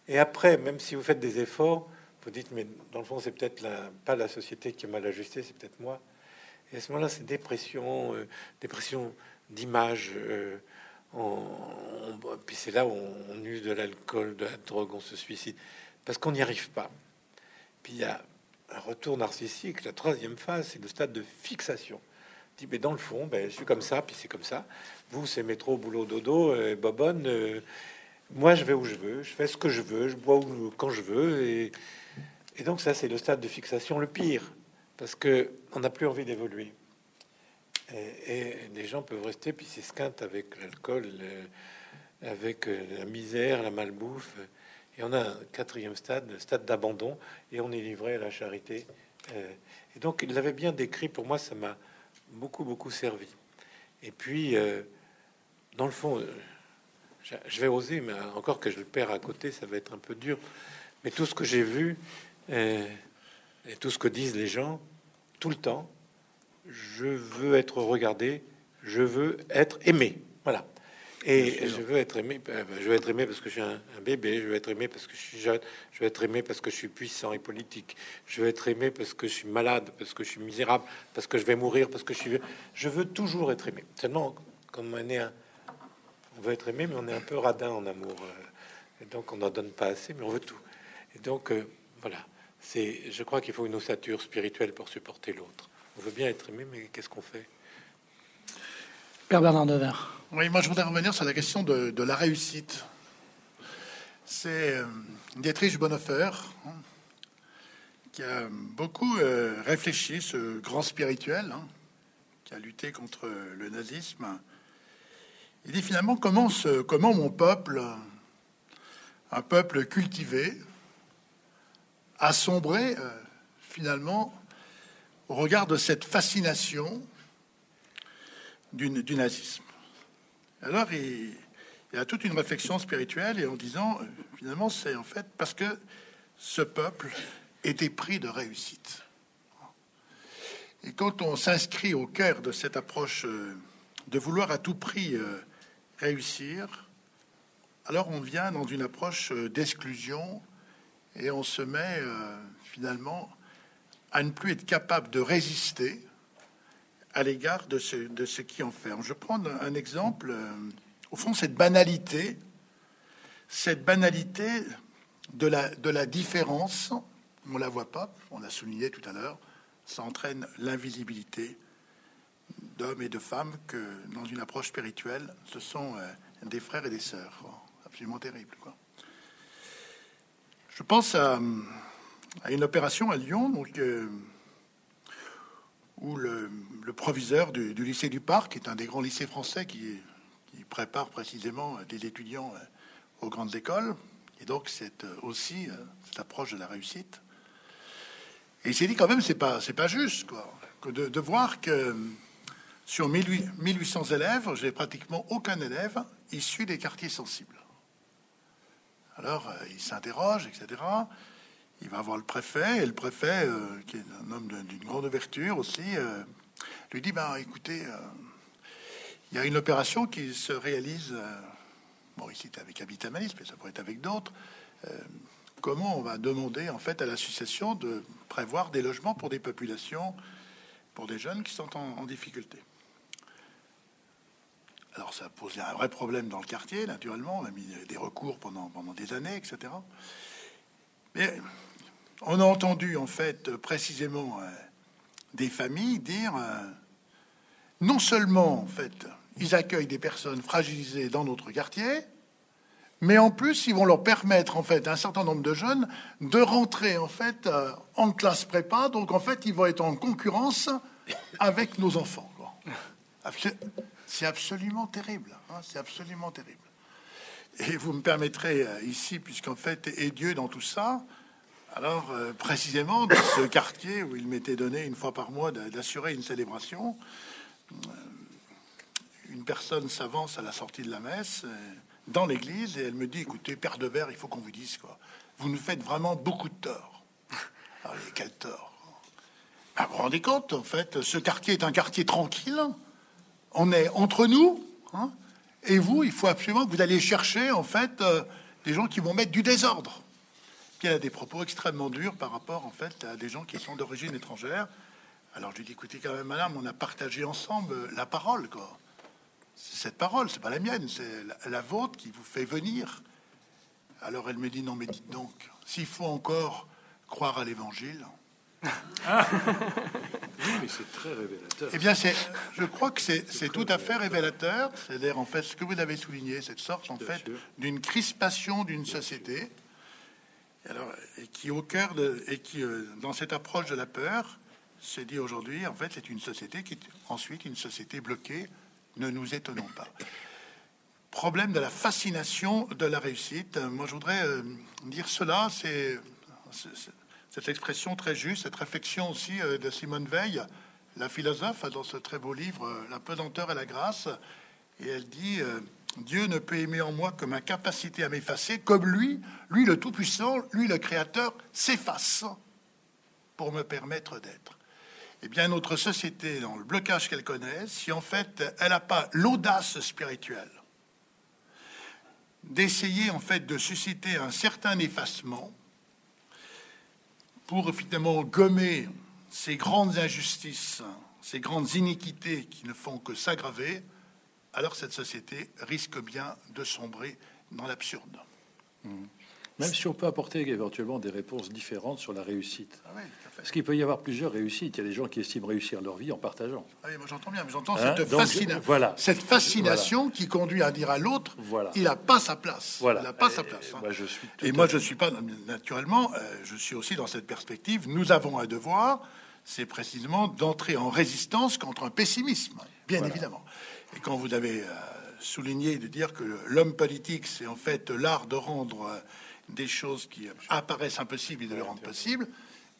Et après, même si vous faites des efforts, vous dites, mais dans le fond, c'est peut-être pas la société qui est mal ajustée, c'est peut-être moi. Et à ce moment-là, c'est dépression, euh, dépression d'image. Euh, puis c'est là où on, use de l'alcool, de la drogue, on se suicide, parce qu'on n'y arrive pas. Puis il y a un retour narcissique. La troisième phase, c'est le stade de fixation dit, mais dans le fond, ben, je suis comme ça, puis c'est comme ça. Vous, c'est métro, boulot, dodo, euh, bobonne. Euh, moi, je vais où je veux, je fais ce que je veux, je bois où, quand je veux. Et, et donc, ça, c'est le stade de fixation le pire, parce que on n'a plus envie d'évoluer. Et, les gens peuvent rester, puis scinte avec l'alcool, avec euh, la misère, la malbouffe. Et on a un quatrième stade, le stade d'abandon, et on est livré à la charité. Euh, et donc, il l'avait bien décrit. Pour moi, ça m'a beaucoup, beaucoup servi. Et puis, euh, dans le fond, je vais oser, mais encore que je le perds à côté, ça va être un peu dur. Mais tout ce que j'ai vu et tout ce que disent les gens tout le temps, je veux être regardé, je veux être aimé. Voilà. Et je veux être aimé. Euh, je veux être aimé parce que je suis un, bébé. Je veux être aimé parce que je suis jeune. Je veux être aimé parce que je suis puissant et politique. Je veux être aimé parce que je suis malade, parce que je suis misérable, parce que je vais mourir, parce que je suis. Je veux toujours être aimé. Seulement, comme on est un, on veut être aimé, mais on est un peu radin en amour. Euh, et donc, on n'en donne pas assez, mais on veut tout. Et donc, euh, voilà. C'est. Je crois qu'il faut une ossature spirituelle pour supporter l'autre. On veut bien être aimé, mais qu'est-ce qu'on fait? Père Bernard Dever. Oui, moi je voudrais revenir sur la question de, la réussite. C'est euh, Dietrich Bonhoeffer hein, qui a beaucoup euh, réfléchi, ce grand spirituel hein, qui a lutté contre le nazisme. Il dit finalement comment, comment mon peuple, un peuple cultivé, a sombré euh, finalement au regard de cette fascination du, nazisme. Alors, il, y a toute une réflexion spirituelle et en disant, euh, finalement, c'est en fait parce que ce peuple était pris de réussite. Et quand on s'inscrit au cœur de cette approche euh, de vouloir à tout prix euh, réussir, alors on vient dans une approche d'exclusion et on se met finalement à ne plus être capable de résister à l'égard de ce, de ce qui enferme. Je prends un exemple, euh, au fond, cette banalité, cette banalité de la, de la différence, on la voit pas, on l'a souligné tout à l'heure, ça entraîne l'invisibilité d'hommes et de femmes que, dans une approche spirituelle, ce sont euh, des frères et des sœurs. Absolument terrible. Je pense à, à, une opération à Lyon, donc. Euh, où le, proviseur du, lycée du Parc, qui est un des grands lycées français qui, prépare précisément des étudiants euh, aux grandes écoles, et donc c'est euh, aussi cette approche de la réussite. Et il s'est dit quand même, c'est pas, pas juste, quoi, que de, voir que sur 1800 élèves, j'ai pratiquement aucun élève issu des quartiers sensibles. Alors, il s'interroge, etc il va voir le préfet, et le préfet, euh, qui est un homme d'une grande ouverture aussi, euh, lui dit, ben écoutez, euh, il y a une opération qui se réalise, bon ici c'est avec Habitamalis, mais ça pourrait être avec d'autres, comment on va demander en fait à l'association de prévoir des logements pour des populations, pour des jeunes qui sont en, difficulté. Alors ça a posé un vrai problème dans le quartier, naturellement, on a mis des recours pendant, pendant des années, etc. on a entendu en fait précisément euh, des familles dire euh, non seulement en fait ils accueillent des personnes fragilisées dans notre quartier, mais en plus ils vont leur permettre en fait un certain nombre de jeunes de rentrer en fait euh, en classe prépa, donc en fait ils vont être en concurrence avec nos enfants. C'est absolument terrible, hein, c'est absolument terrible. Et vous me permettrez euh, ici, puisqu'en fait, et Dieu dans tout ça, alors euh, précisément dans ce quartier où il m'était donné une fois par mois d'assurer une célébration, euh, une personne s'avance à la sortie de la messe dans l'église et elle me dit écoutez, Père de Verre, il faut qu'on vous dise quoi. Vous nous faites vraiment beaucoup de tort. Ah, quel tort ah, Vous vous rendez compte, en fait, ce quartier est un quartier tranquille. On est entre nous. Hein, et vous, il faut absolument que vous allez chercher, en fait, euh, des gens qui vont mettre du désordre. Y a des propos extrêmement durs par rapport, en fait, à des gens qui sont d'origine étrangère. Alors je lui dis, écoutez, quand même, madame, on a partagé ensemble la parole, quoi cette parole, c'est pas la mienne, c'est la, vôtre qui vous fait venir. Alors elle me dit non, mais dites donc, s'il faut encore croire à l'évangile. Ah. oui, mais c'est très révélateur. Eh bien, c'est, je crois que c'est, tout à fait révélateur. C'est-à-dire, en fait, ce que vous avez souligné, cette sorte, en fait, d'une crispation d'une société, et qui, au cœur de, et qui, euh, dans cette approche de la peur, se dit aujourd'hui, en fait, c'est une société qui est ensuite une société bloquée ne nous étonnons pas. Problème de la fascination de la réussite. Moi, je voudrais euh, dire cela, c'est cette expression très juste, cette réflexion aussi euh, de Simone Veil, la philosophe, dans ce très beau livre, La pesanteur et la grâce. Et elle dit Dieu ne peut aimer en moi que ma capacité à m'effacer, comme lui, lui le Tout-Puissant, lui le Créateur, s'efface pour me permettre d'être. Eh bien, notre société, dans le blocage qu'elle connaît, si en fait elle n'a pas l'audace spirituelle d'essayer en fait de susciter un certain effacement pour finalement gommer ces grandes injustices, ces grandes iniquités qui ne font que s'aggraver, alors cette société risque bien de sombrer dans l'absurde. Mmh. Même si on peut apporter éventuellement des réponses différentes sur la réussite. Ah Parce qu'il peut y avoir plusieurs réussites. Il y a des gens qui estiment réussir leur vie en partageant. Ah oui, moi j'entends bien, mais j'entends hein cette, voilà. cette fascination qui conduit à dire à l'autre voilà. il n'a pas sa place. Voilà. Il n'a pas sa place. Hein. je suis et moi, je ne suis pas, naturellement, euh, je suis aussi dans cette perspective. Nous avons un devoir, c'est précisément d'entrer en résistance contre un pessimisme, bien évidemment. Et quand vous avez euh, souligné de dire que l'homme politique, c'est en fait l'art de rendre. Euh, des choses qui apparaissent impossibles et de les rendre possibles.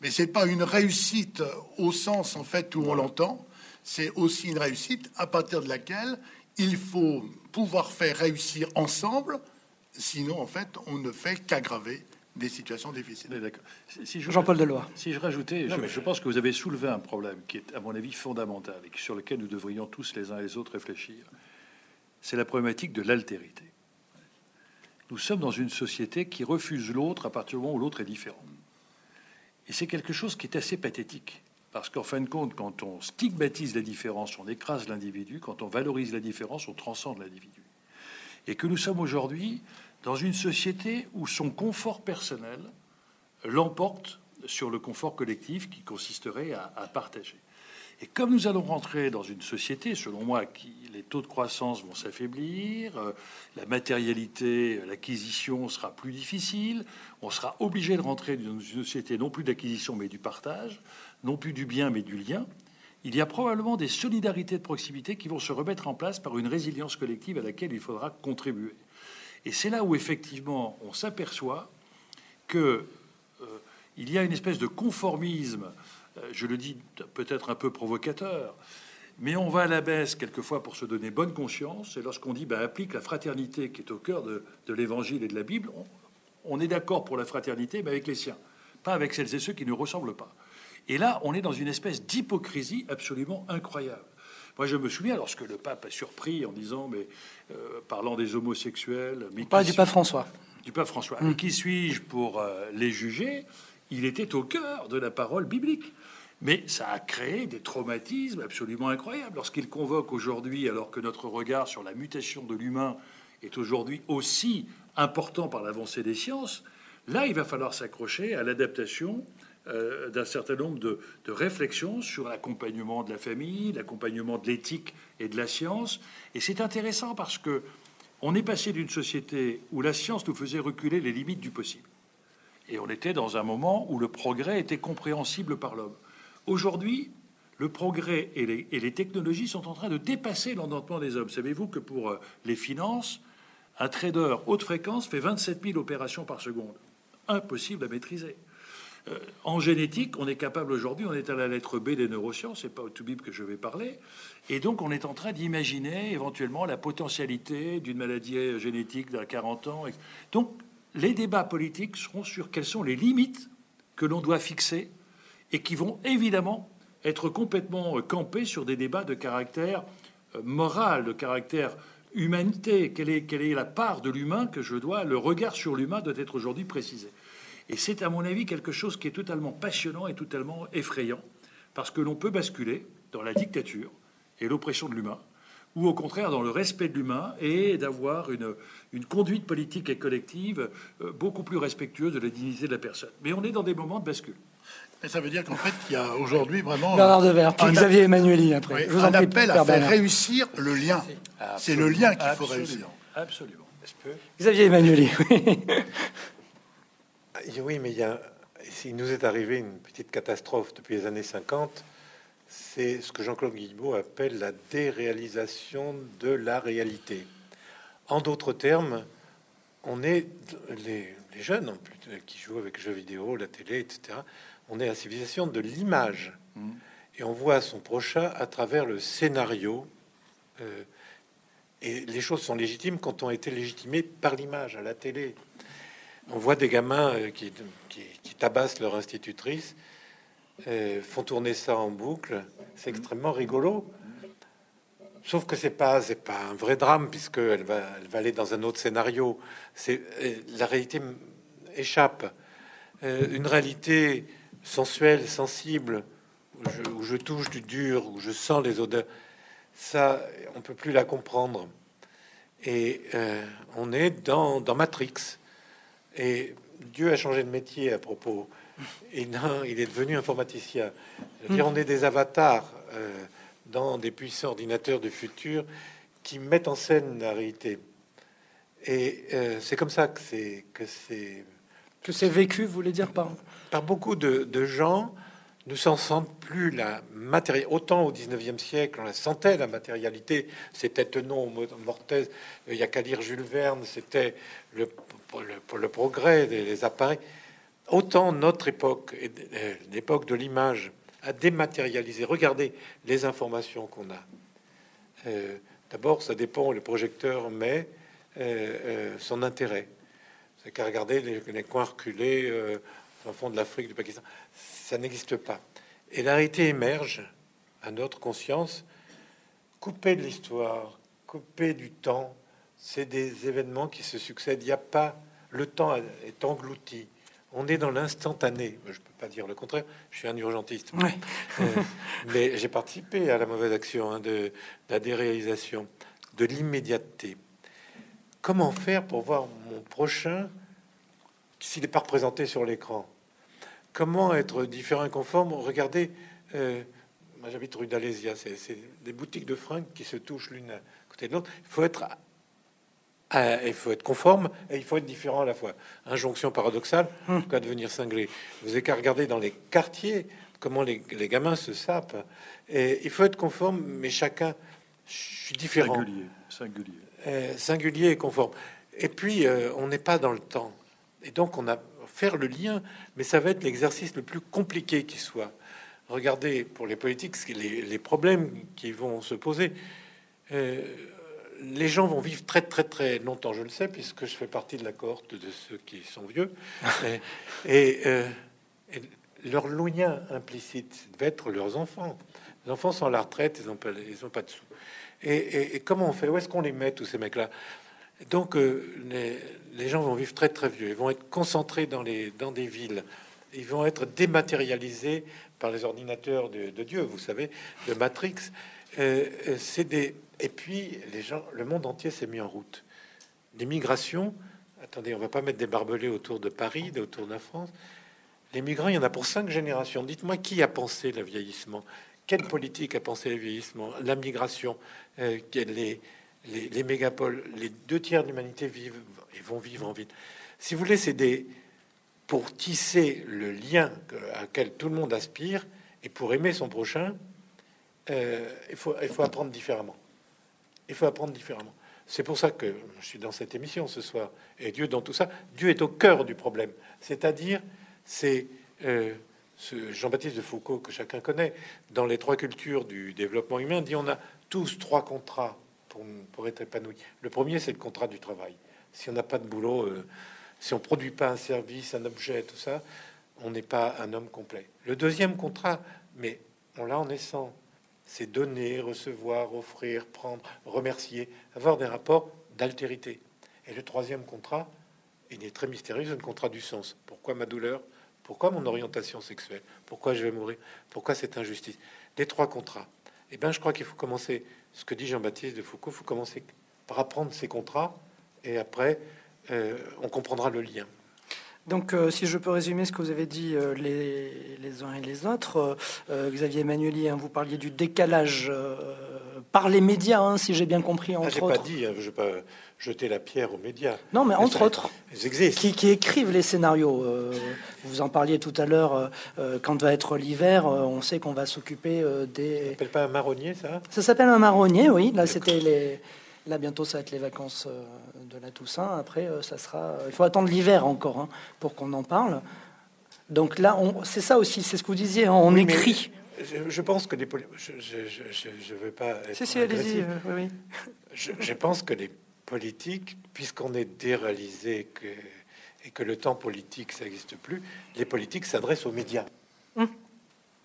Mais c'est pas une réussite au sens en fait où on l'entend. C'est aussi une réussite à partir de laquelle il faut pouvoir faire réussir ensemble. Sinon, en fait, on ne fait qu'aggraver des situations difficiles. D'accord. Si Jean-Paul Deloy. Si je rajoutais, je, je, pense que vous avez soulevé un problème qui est, à mon avis, fondamental et sur lequel nous devrions tous les uns et les autres réfléchir. C'est la problématique de l'altérité. Nous sommes dans une société qui refuse l'autre à partir du moment où l'autre est différent. Et c'est quelque chose qui est assez pathétique. Parce qu'en fin de compte, quand on stigmatise la différence, on écrase l'individu. Quand on valorise la différence, on transcende l'individu. Et que nous sommes aujourd'hui dans une société où son confort personnel l'emporte sur le confort collectif qui consisterait à, partager. Et comme nous allons rentrer dans une société, selon moi, qui les taux de croissance vont s'affaiblir, euh, la matérialité, l'acquisition sera plus difficile, on sera obligé de rentrer dans une société non plus d'acquisition mais du partage, non plus du bien mais du lien. Il y a probablement des solidarités de proximité qui vont se remettre en place par une résilience collective à laquelle il faudra contribuer. Et c'est là où effectivement on s'aperçoit que euh, il y a une espèce de conformisme euh, je le dis peut-être un peu provocateur, mais on va à la baisse quelquefois pour se donner bonne conscience. Et lorsqu'on dit ben, applique la fraternité qui est au cœur de, l'Évangile et de la Bible, on, est d'accord pour la fraternité, mais avec les siens, pas avec celles et ceux qui ne ressemblent pas. Et là, on est dans une espèce d'hypocrisie absolument incroyable. Moi, je me souviens lorsque le pape a surpris en disant, mais euh, parlant des homosexuels, mais pas du pape François, du pape François, mais qui suis-je pour euh, les juger? Il était au cœur de la parole biblique. Mais ça a créé des traumatismes absolument incroyables. Lorsqu'il convoque aujourd'hui, alors que notre regard sur la mutation de l'humain est aujourd'hui aussi important par l'avancée des sciences, là, il va falloir s'accrocher à l'adaptation euh, d'un certain nombre de, réflexions sur l'accompagnement de la famille, l'accompagnement de l'éthique et de la science. Et c'est intéressant parce que on est passé d'une société où la science nous faisait reculer les limites du possible. Et on était dans un moment où le progrès était compréhensible par l'homme. Aujourd'hui, le progrès et les, technologies sont en train de dépasser l'endettement des hommes. Savez-vous que pour euh, les finances, Un trader haute fréquence fait 27 000 opérations par seconde? Impossible à maîtriser. Euh, en génétique, on est capable aujourd'hui, on est à la lettre B des neurosciences, c'est pas au tout bib que je vais parler, et donc on est en train d'imaginer éventuellement la potentialité d'une maladie génétique d'un 40 ans. Donc les débats politiques seront sur quelles sont les limites que l'on doit fixer et qui vont évidemment être complètement campés sur des débats de caractère euh, moral, de caractère humanité. Quelle est la part de l'humain que je dois, le regard sur l'humain doit être aujourd'hui précisé. Et c'est à mon avis quelque chose qui est totalement passionnant et totalement effrayant, parce que l'on peut basculer dans la dictature et l'oppression de l'humain, ou au contraire dans le respect de l'humain et d'avoir une, une, conduite politique et collective euh, beaucoup plus respectueuse de la dignité de la personne. Mais on est dans des moments de bascule. Mais ça veut dire qu'en fait, il y a aujourd'hui vraiment Bernard Devers, puis Xavier Emmanueli après. Oui, un appel à faire réussir le lien. C'est le lien qu'il faut réussir. Absolument. Xavier Emmanueli. Oui, mais il, y a, il nous est arrivé une petite catastrophe depuis les années 50. C'est ce que Jean-Claude Guilbault appelle la déréalisation de la réalité. En d'autres termes, on est les, les jeunes en plus, qui jouent avec les jeux vidéo, la télé, etc. On est la civilisation de l'image. Mmh. Et on voit son prochain à travers le scénario. Euh, et les choses sont légitimes quand on a été légitimé par l'image à la télé. On voit des gamins euh, qui, tabassent leur institutrice, euh, font tourner ça en boucle. C'est extrêmement rigolo. Sauf que c'est pas pas un vrai drame puisque elle va aller dans un autre scénario. C'est la réalité échappe. une réalité sensuelle, sensible, où je, touche du dur, où je sens les odeurs, ça, on peut plus la comprendre. Et euh, on est dans, dans, Matrix. Et Dieu a changé de métier à propos. Et non, il est devenu informaticien. dire, on est des avatars euh, dans des puissants ordinateurs du futur qui mettent en scène la réalité. Et euh, c'est comme ça que c'est que c'est que c'est vécu, vous voulez dire par par beaucoup de, gens ne s'en sentent plus la matérialité. Autant au 19e siècle, on la sentait, la matérialité. C'était non Mortez, il y a qu'à lire Jules Verne, c'était le, le, le, progrès des, appareils. Autant notre époque, l'époque de l'image, a dématérialisé. Regardez les informations qu'on a. Euh, d'abord, ça dépend, le projecteur met euh, euh, son intérêt. C'est qu'à regarder les, les, coins reculés au fond de l'Afrique, du Pakistan. Ça n'existe pas. Et la réalité émerge à notre conscience, coupée de l'histoire, coupée du temps. C'est des événements qui se succèdent. Il n'y a pas le temps est englouti. On est dans l'instantané. Je peux pas dire le contraire. Je suis un urgentiste, euh, mais j'ai participé à la mauvaise action hein, de, de la déréalisation, de l'immédiateté. Comment faire pour voir mon prochain s'il n'est pas représenté sur l'écran? Comment être différent et conforme? Regardez, euh, moi j'habite rue d'Alésia, c'est des boutiques de fringues qui se touchent l'une à côté de l'autre. Il faut être il faut être conforme et il faut être différent à la fois. Injonction paradoxale, hum. qu'à devenir cinglé. Vous avez qu'à regarder dans les quartiers comment les, gamins se sapent. Et il faut être conforme, mais chacun, je suis différent. Singulier, singulier. Euh, singulier et conforme. Et puis, euh, on n'est pas dans le temps. Et donc, on a faire le lien, mais ça va être l'exercice le plus compliqué qui soit. Regardez pour les politiques les, les problèmes qui vont se poser. Euh, les gens vont vivre très très très longtemps, je le sais, puisque je fais partie de la cohorte de ceux qui sont vieux. et, euh, et, leur lien implicite va être leurs enfants. Les enfants sont à la retraite, ils n'ont pas, ils ont pas de sous. Et, et, comment on fait? Où est-ce qu'on les met tous ces mecs-là? Donc, euh, les, gens vont vivre très très vieux. Ils vont être concentrés dans, les, dans des villes. Ils vont être dématérialisés par les ordinateurs de, Dieu, vous savez, de Matrix. Euh, euh, c'est des... Et puis, les gens, le monde entier s'est mis en route. Les migrations, attendez, on va pas mettre des barbelés autour de Paris, autour de la France. Les migrants, il y en a pour cinq générations. Dites-moi qui a pensé le vieillissement? Quelle politique a pensé le vieillissement? La migration euh, les, les, mégapoles, les deux tiers de l'humanité vivent et vont vivre en ville. Si vous voulez, c'est des pour tisser le lien à quel tout le monde aspire et pour aimer son prochain, euh, il, faut, il faut apprendre différemment. Il faut apprendre différemment. C'est pour ça que je suis dans cette émission ce soir. Et Dieu dans tout ça, Dieu est au cœur du problème. C'est-à-dire, c'est euh, ce Jean-Baptiste de Foucault que chacun connaît, dans les trois cultures du développement humain, dit on a tous trois contrats pour, être épanoui. Le premier, c'est le contrat du travail. Si on n'a pas de boulot, euh, si on produit pas un service, un objet, tout ça, on n'est pas un homme complet. Le deuxième contrat, mais on l'a en naissant, c'est donner, recevoir, offrir, prendre, remercier, avoir des rapports d'altérité. Et le troisième contrat, il est très mystérieux, c'est le contrat du sens. Pourquoi ma douleur? Pourquoi mon orientation sexuelle? Pourquoi je vais mourir? Pourquoi cette injustice? Les trois contrats. Eh bien, je crois qu'il faut commencer, ce que dit Jean-Baptiste de Foucault, il faut commencer par apprendre ces contrats, et après, euh, on comprendra le lien. Donc, euh, si je peux résumer ce que vous avez dit euh, les, les, uns et les autres, euh, Xavier Emmanueli, hein, vous parliez du décalage par les médias, hein, si j'ai bien compris. Ah, Entre j'ai autres. pas dit, hein, je vais pas jeter la pierre aux médias. Non, mais entre ça- autres, Ils existent. qui, qui écrivent les scénarios. Vous en parliez tout à l'heure. quand va être l'hiver, on sait qu'on va s'occuper euh, Ça des. s'appelle pas un marronnier, ça? Ça s'appelle un marronnier, oui. Là, c'était les. Là, bientôt, ça va être les vacances euh, de la Toussaint. Après, euh, ça sera. Il faut attendre l'hiver encore hein, pour qu'on en parle. Donc là, on... c'est ça aussi. C'est ce que vous disiez. hein, on Oui, écrit. Je, je pense que les je, je, je, veux pas. Être Si, si, allez-y. euh, oui. Je, je pense que les politiques, puisqu'on est déréalisé que, et que le temps politique ça n'existe plus, les politiques s'adressent aux médias.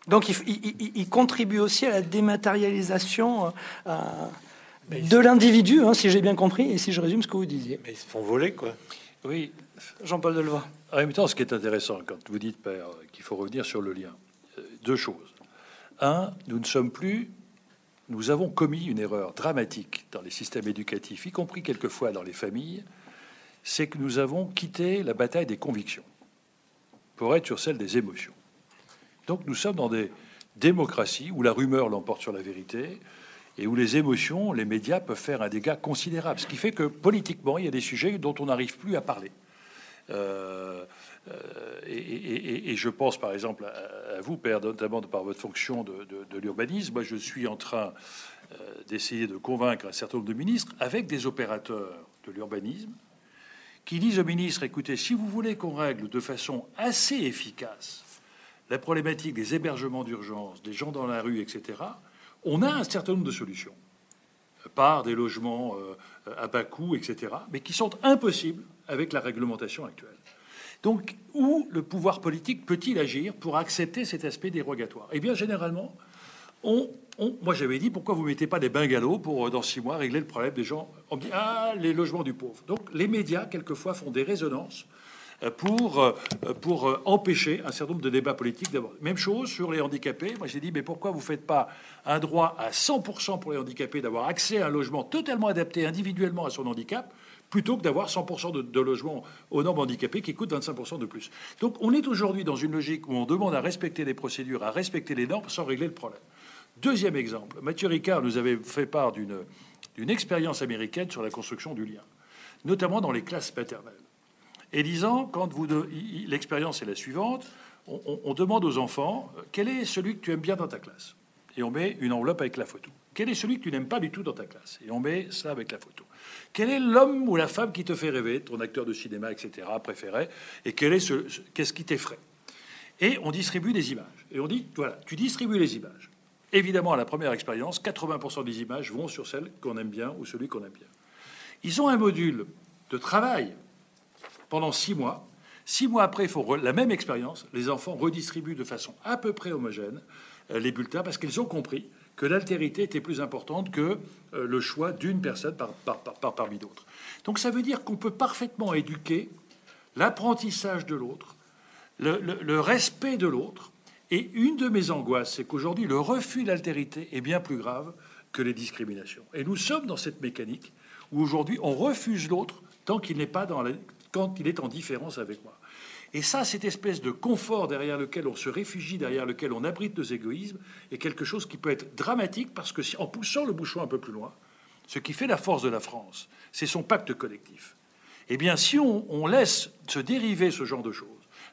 Donc, il, f- il- il- il contribue aussi à la dématérialisation euh, à- ils de l'individu, hein, si j'ai bien compris, et si je résume ce que vous disiez. Mais ils se font voler, quoi. Oui. Jean-Paul Delevoye. En même temps, ce qui est intéressant quand vous dites, Père, qu'il faut revenir sur le lien, euh, deux choses. Un, nous ne sommes plus, nous avons commis une erreur dramatique dans les systèmes éducatifs, y compris quelquefois dans les familles, c'est que nous avons quitté la bataille des convictions pour être sur celle des émotions. Donc nous sommes dans des démocraties où la rumeur l'emporte sur la vérité et où les émotions, les médias peuvent faire un dégât considérable. Ce qui fait que politiquement, il y a des sujets dont on n'arrive plus à parler. Euh, euh, et, je pense par exemple à, vous, Père, notamment par votre fonction de, de- de l'urbanisme. Moi, je suis en train euh, d'essayer de convaincre un certain nombre de ministres avec des opérateurs de l'urbanisme qui disent aux ministres écoutez, si vous voulez qu'on règle de façon assez efficace la problématique des hébergements d'urgence, des gens dans la rue, etc., on a un certain nombre de solutions par des logements euh, à bas coût, etc., mais qui sont impossibles avec la réglementation actuelle. Donc, où le pouvoir politique peut-il agir pour accepter cet aspect dérogatoire? Eh bien, généralement, on, moi j'avais dit pourquoi vous mettez pas des bungalows pour euh, dans six mois régler le problème des gens? Ah les logements du pauvre. Donc les médias quelquefois font des résonances pour euh, pour euh, empêcher un certain nombre de débats politiques d'abord. Même chose sur les handicapés. Moi j'ai dit mais pourquoi vous faites pas un droit à 100% pour les handicapés d'avoir accès à un logement totalement adapté individuellement à son handicap plutôt que d'avoir 100% de, de logements aux normes handicapés qui coûtent 25% de plus. Donc on est aujourd'hui dans une logique où on demande à respecter les procédures, à respecter les normes sans régler le problème. Deuxième exemple, Mathieu Ricard nous avait fait part d'une expérience américaine sur la construction du lien, notamment dans les classes maternelles. Et disant, quand vous de- l'expérience est la suivante, on, demande aux enfants euh, quel est celui que tu aimes bien dans ta classe, et on met une enveloppe avec la photo. Quel est celui que tu n'aimes pas du tout dans ta classe, et on met ça avec la photo. Quel est l'homme ou la femme qui te fait rêver, ton acteur de cinéma, etc., préféré, et quel est ce- qu'est-ce qui t'effraie? Et on distribue des images. Et on dit, voilà, tu distribues les images. Évidemment, à la première expérience, 80% des images vont sur celle qu'on aime bien ou celui qu'on aime bien. Ils ont un module de travail pendant six mois. Six mois après, il faut re- la même expérience. Les enfants redistribuent de façon à peu près homogène euh, les bulletins parce qu'ils ont compris que l'altérité était plus importante que euh, le choix d'une personne par, par- par- par- parmi d'autres. Donc ça veut dire qu'on peut parfaitement éduquer l'apprentissage de l'autre, le respect de l'autre. Et une de mes angoisses, c'est qu'aujourd'hui, le refus de l'altérité est bien plus grave que les discriminations. Et nous sommes dans cette mécanique où aujourd'hui, on refuse l'autre tant qu'il n'est pas dans la- quand il est en différence avec moi. Et ça, cette espèce de confort derrière lequel on se réfugie, derrière lequel on abrite nos égoïsmes, est quelque chose qui peut être dramatique parce que si, en poussant le bouchon un peu plus loin, ce qui fait la force de la France, c'est son pacte collectif. Eh bien, si on, laisse se dériver ce genre de choses,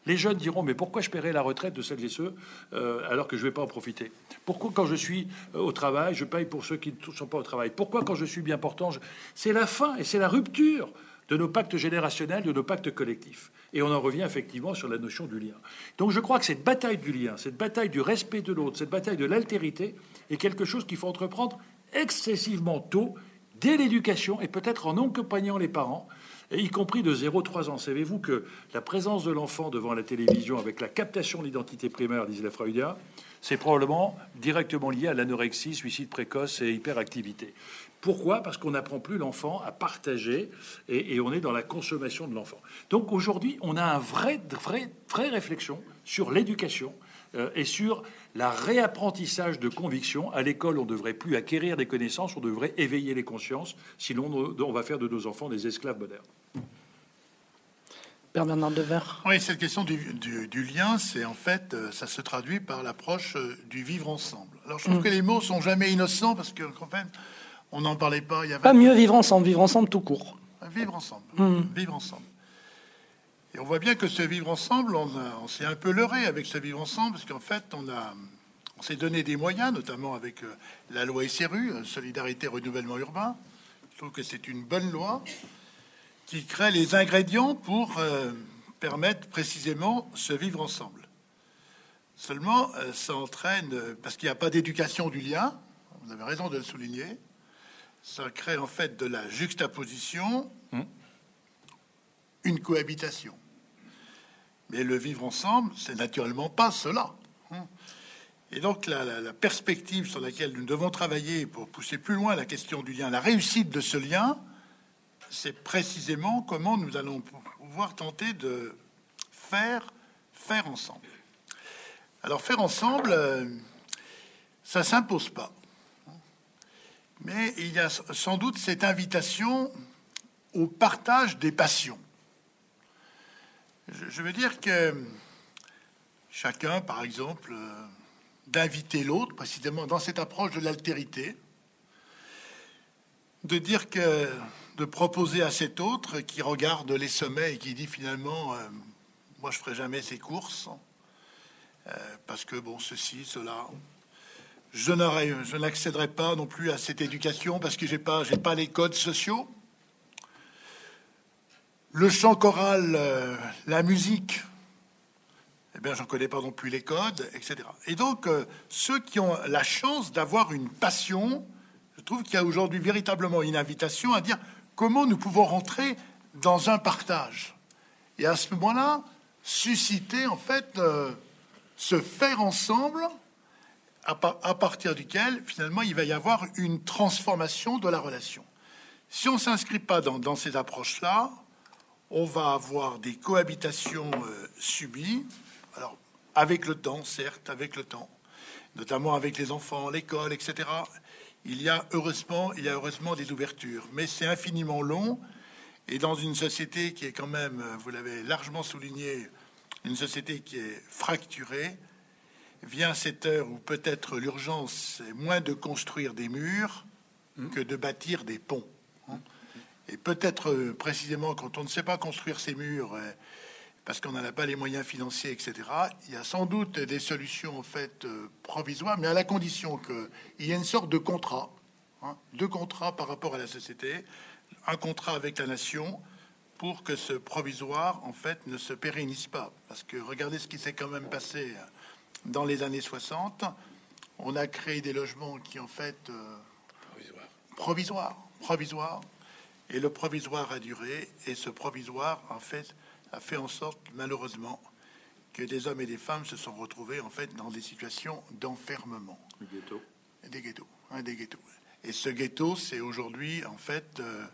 Les jeunes diront mais pourquoi je paierai la retraite de celles et ceux euh, alors que je ne vais pas en profiter? Pourquoi quand je suis euh, au travail, je paye pour ceux qui ne sont pas au travail? Pourquoi quand je suis bien portant, c'est la fin et c'est la rupture de nos pactes générationnels, de nos pactes collectifs. Et on en revient effectivement sur la notion du lien. Donc je crois que cette bataille du lien, cette bataille du respect de l'autre, cette bataille de l'altérité est quelque chose qu'il faut entreprendre excessivement tôt, dès l'éducation, et peut-être en accompagnant les parents, et y compris de 0-3 ans. Savez-vous que la présence de l'enfant devant la télévision avec la captation de l'identité primaire, disait la Freudia, c'est probablement directement lié à l'anorexie, suicide précoce et hyperactivité. Pourquoi? Parce qu'on n'apprend plus l'enfant à partager et, on est dans la consommation de l'enfant. Donc aujourd'hui, on a un vrai, vrai, vraie réflexion sur l'éducation euh, et sur la réapprentissage de convictions. À l'école, on ne devrait plus acquérir des connaissances, on devrait éveiller les consciences, sinon on va faire de nos enfants des esclaves modernes. Père Bernard Devers. Oui, cette question du, lien, c'est en fait, euh, ça se traduit par l'approche euh, du vivre ensemble. Alors je trouve mm. que les mots sont jamais innocents parce que, en fait, on n'en parlait pas. Il y avait... Pas mieux vivre ensemble, vivre ensemble tout court. Vivre ensemble, mm. vivre ensemble. Et on voit bien que ce vivre ensemble, on, s'est un peu leurré avec ce vivre ensemble, parce qu'en fait, on a, on s'est donné des moyens, notamment avec euh, la loi SRU, euh, Solidarité Renouvellement Urbain. Je trouve que c'est une bonne loi qui crée les ingrédients pour euh, permettre précisément ce vivre ensemble. Seulement, ça entraîne, parce qu'il n'y a pas d'éducation du lien, vous avez raison de le souligner, ça crée en fait de la juxtaposition, mmh. une cohabitation. Mais le vivre ensemble, c'est naturellement pas cela. Hein. Et donc la, perspective sur laquelle nous devons travailler pour pousser plus loin la question du lien, la réussite de ce lien, c'est précisément comment nous allons pouvoir tenter de faire faire ensemble. Alors faire ensemble, euh, ça s'impose pas. Mais il y a sans doute cette invitation au partage des passions. Je veux dire que chacun, par exemple, euh, d'inviter l'autre, précisément dans cette approche de l'altérité, de dire que de proposer à cet autre qui regarde les sommets et qui dit finalement, euh, moi je ferai jamais ces courses euh, parce que bon ceci, cela, je je n'accéderai pas non plus à cette éducation parce que pas, j'ai pas les codes sociaux le chant choral, euh, la musique, eh bien, j'en connais pas non plus les codes, etc. Et donc, euh, ceux qui ont la chance d'avoir une passion, je trouve qu'il y a aujourd'hui véritablement une invitation à dire comment nous pouvons rentrer dans un partage. Et à ce moment-là, susciter, en fait, euh, se faire ensemble, à, partir duquel, finalement, il va y avoir une transformation de la relation. Si on ne s'inscrit pas dans ces approches-là, on va avoir des cohabitations euh, subies, alors avec le temps, certes, avec le temps, notamment avec les enfants, l'école, etc. Il y a heureusement, il y a heureusement des ouvertures, mais c'est infiniment long. Et dans une société qui est quand même, vous l'avez largement souligné, une société qui est fracturée, vient cette heure où peut-être l'urgence est moins de construire des murs que de bâtir des ponts. Et peut-être euh, précisément quand on ne sait pas construire ces murs, euh, parce qu'on n'en a pas les moyens financiers, etc., il y a sans doute des solutions en fait euh, provisoires, mais à la condition qu'il y ait une sorte de contrat, hein, de contrat par rapport à la société, un contrat avec la nation, pour que ce provisoire en fait ne se pérennise pas. Parce que regardez ce qui s'est quand même passé dans les années 60. On a créé des logements qui en fait provisoires, provisoires et le provisoire a duré, et ce provisoire, en fait, a fait en sorte, malheureusement, que des hommes et des femmes se sont retrouvés, en fait, dans des situations d'enfermement. Des ghettos. Hein, des ghettos. Et ce ghetto, c'est aujourd'hui, en fait, euh,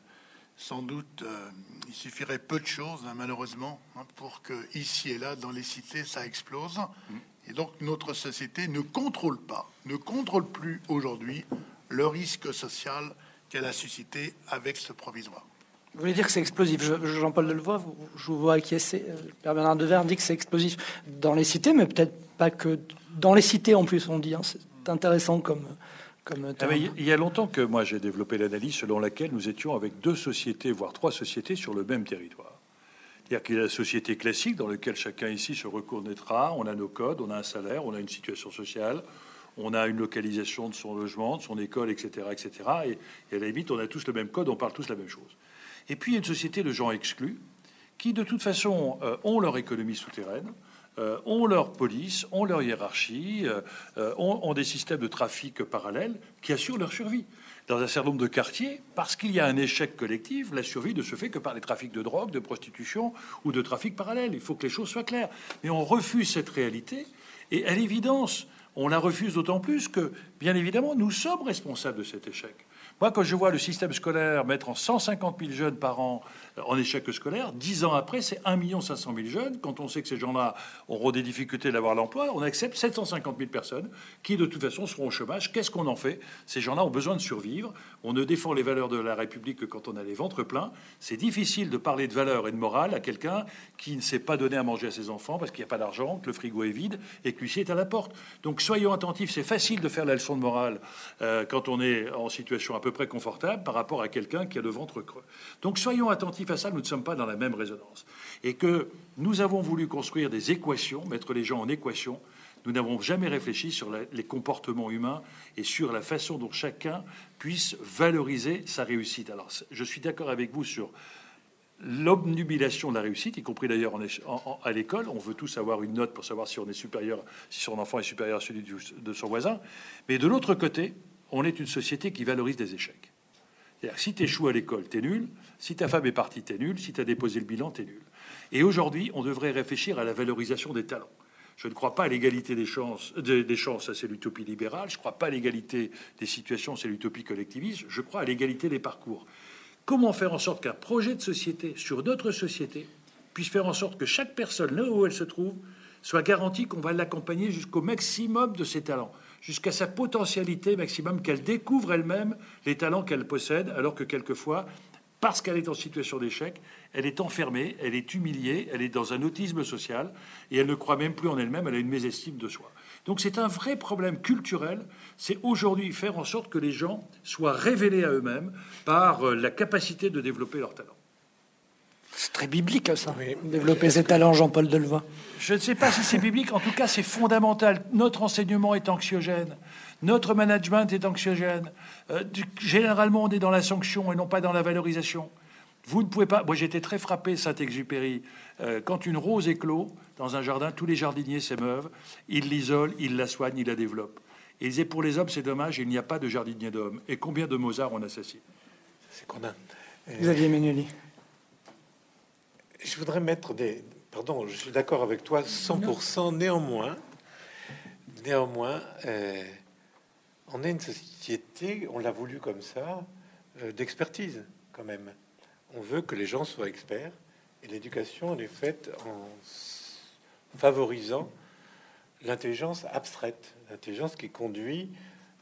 sans doute, euh, il suffirait peu de choses, hein, malheureusement, hein, pour que ici et là, dans les cités, ça explose. Mm. Et donc, notre société ne contrôle pas, ne contrôle plus aujourd'hui le risque social qu'elle a suscité avec ce provisoire. Vous voulez dire que c'est explosif Jean-Paul Delevoye, je vous vois acquiescer. Euh, Père Bernard Devers dit que c'est explosif dans les cités, mais peut-être pas que dans les cités en plus, on dit. Hein. C'est intéressant comme. comme ah, il y a longtemps que moi j'ai développé l'analyse selon laquelle nous étions avec deux sociétés, voire trois sociétés sur le même territoire. C'est-à-dire qu'il y a la société classique dans laquelle chacun ici se reconnaîtra. On a nos codes, on a un salaire, on a une situation sociale, on a une localisation de son logement, de son école, etc., etc. Et, à la limite, on a tous le même code, on parle tous la même chose. Et puis, il y a une société de gens exclus qui, de toute façon, euh, ont leur économie souterraine, euh, ont leur police, ont leur hiérarchie, euh, ont, ont des systèmes de trafic parallèles qui assurent leur survie dans un certain nombre de quartiers, parce qu'il y a un échec collectif, la survie ne se fait que par les trafics de drogue, de prostitution ou de trafic parallèle. Il faut que les choses soient claires. Mais on refuse cette réalité, et à l'évidence, on la refuse d'autant plus que, bien évidemment, nous sommes responsables de cet échec. Moi, quand je vois le système scolaire mettre en 150 000 jeunes par an en échec scolaire. Dix ans après, c'est 1 500 000 jeunes. Quand on sait que ces gens-là auront des difficultés d'avoir l'emploi, on accepte 750 000 personnes qui, de toute façon, seront au chômage. Qu'est-ce qu'on en fait? Ces gens-là ont besoin de survivre. On ne défend les valeurs de la République que quand on a les ventres pleins. C'est difficile de parler de valeurs et de morale à quelqu'un qui ne s'est pas donné à manger à ses enfants parce qu'il n'y a pas d'argent, que le frigo est vide et que l'huissier est à la porte. Donc soyons attentifs. C'est facile de faire la leçon de morale euh, quand on est en situation à peu près confortable par rapport à quelqu'un qui a le ventre creux. Donc soyons attentifs à ça, nous ne sommes pas dans la même résonance. Et que nous avons voulu construire des équations, mettre les gens en équation. Nous n'avons jamais réfléchi sur les comportements humains et sur la façon dont chacun puisse valoriser sa réussite. Alors, je suis d'accord avec vous sur l'obnubilation de la réussite, y compris d'ailleurs à l'école. On veut tous avoir une note pour savoir si on est supérieur, si son enfant est supérieur à celui de son voisin. Mais de l'autre côté, on est une société qui valorise des échecs. Si tu échoues à l'école, tu es nul. Si ta femme est partie, tu es nul. Si tu as déposé le bilan, tu es nul. Et aujourd'hui, on devrait réfléchir à la valorisation des talents. Je ne crois pas à l'égalité des chances, des chances, ça c'est l'utopie libérale. Je ne crois pas à l'égalité des situations, c'est l'utopie collectiviste. Je crois à l'égalité des parcours. Comment faire en sorte qu'un projet de société sur d'autres sociétés puisse faire en sorte que chaque personne, là où elle se trouve, soit garantie qu'on va l'accompagner jusqu'au maximum de ses talents? Jusqu'à sa potentialité maximum, qu'elle découvre elle-même les talents qu'elle possède, alors que quelquefois, parce qu'elle est en situation d'échec, elle est enfermée, elle est humiliée, elle est dans un autisme social, et elle ne croit même plus en elle-même, elle a une mésestime de soi. Donc c'est un vrai problème culturel, c'est aujourd'hui faire en sorte que les gens soient révélés à eux-mêmes par euh, la capacité de développer leurs talents. C'est très biblique, ça. Développer ses talents, Jean-Paul Delevoye. Je ne sais pas si c'est biblique. En tout cas, c'est fondamental. Notre enseignement est anxiogène. Notre management est anxiogène. Euh, généralement, on est dans la sanction et non pas dans la valorisation. Vous ne pouvez pas. Moi, j'étais très frappé, Saint-Exupéry. Euh, quand une rose éclot dans un jardin, tous les jardiniers s'émeuvent. Ils l'isolent, ils la soignent, ils la développent. Et ils disaient pour les hommes, c'est dommage, il n'y a pas de jardinier d'hommes. Et combien de Mozart on assassine? C'est qu'on a. Xavier Menelli. Je voudrais mettre des. Pardon, je suis d'accord avec toi 100%. Néanmoins, néanmoins, euh, on est une société, on l'a voulu comme ça, euh, d'expertise quand même. On veut que les gens soient experts et l'éducation est faite en favorisant l'intelligence abstraite, l'intelligence qui conduit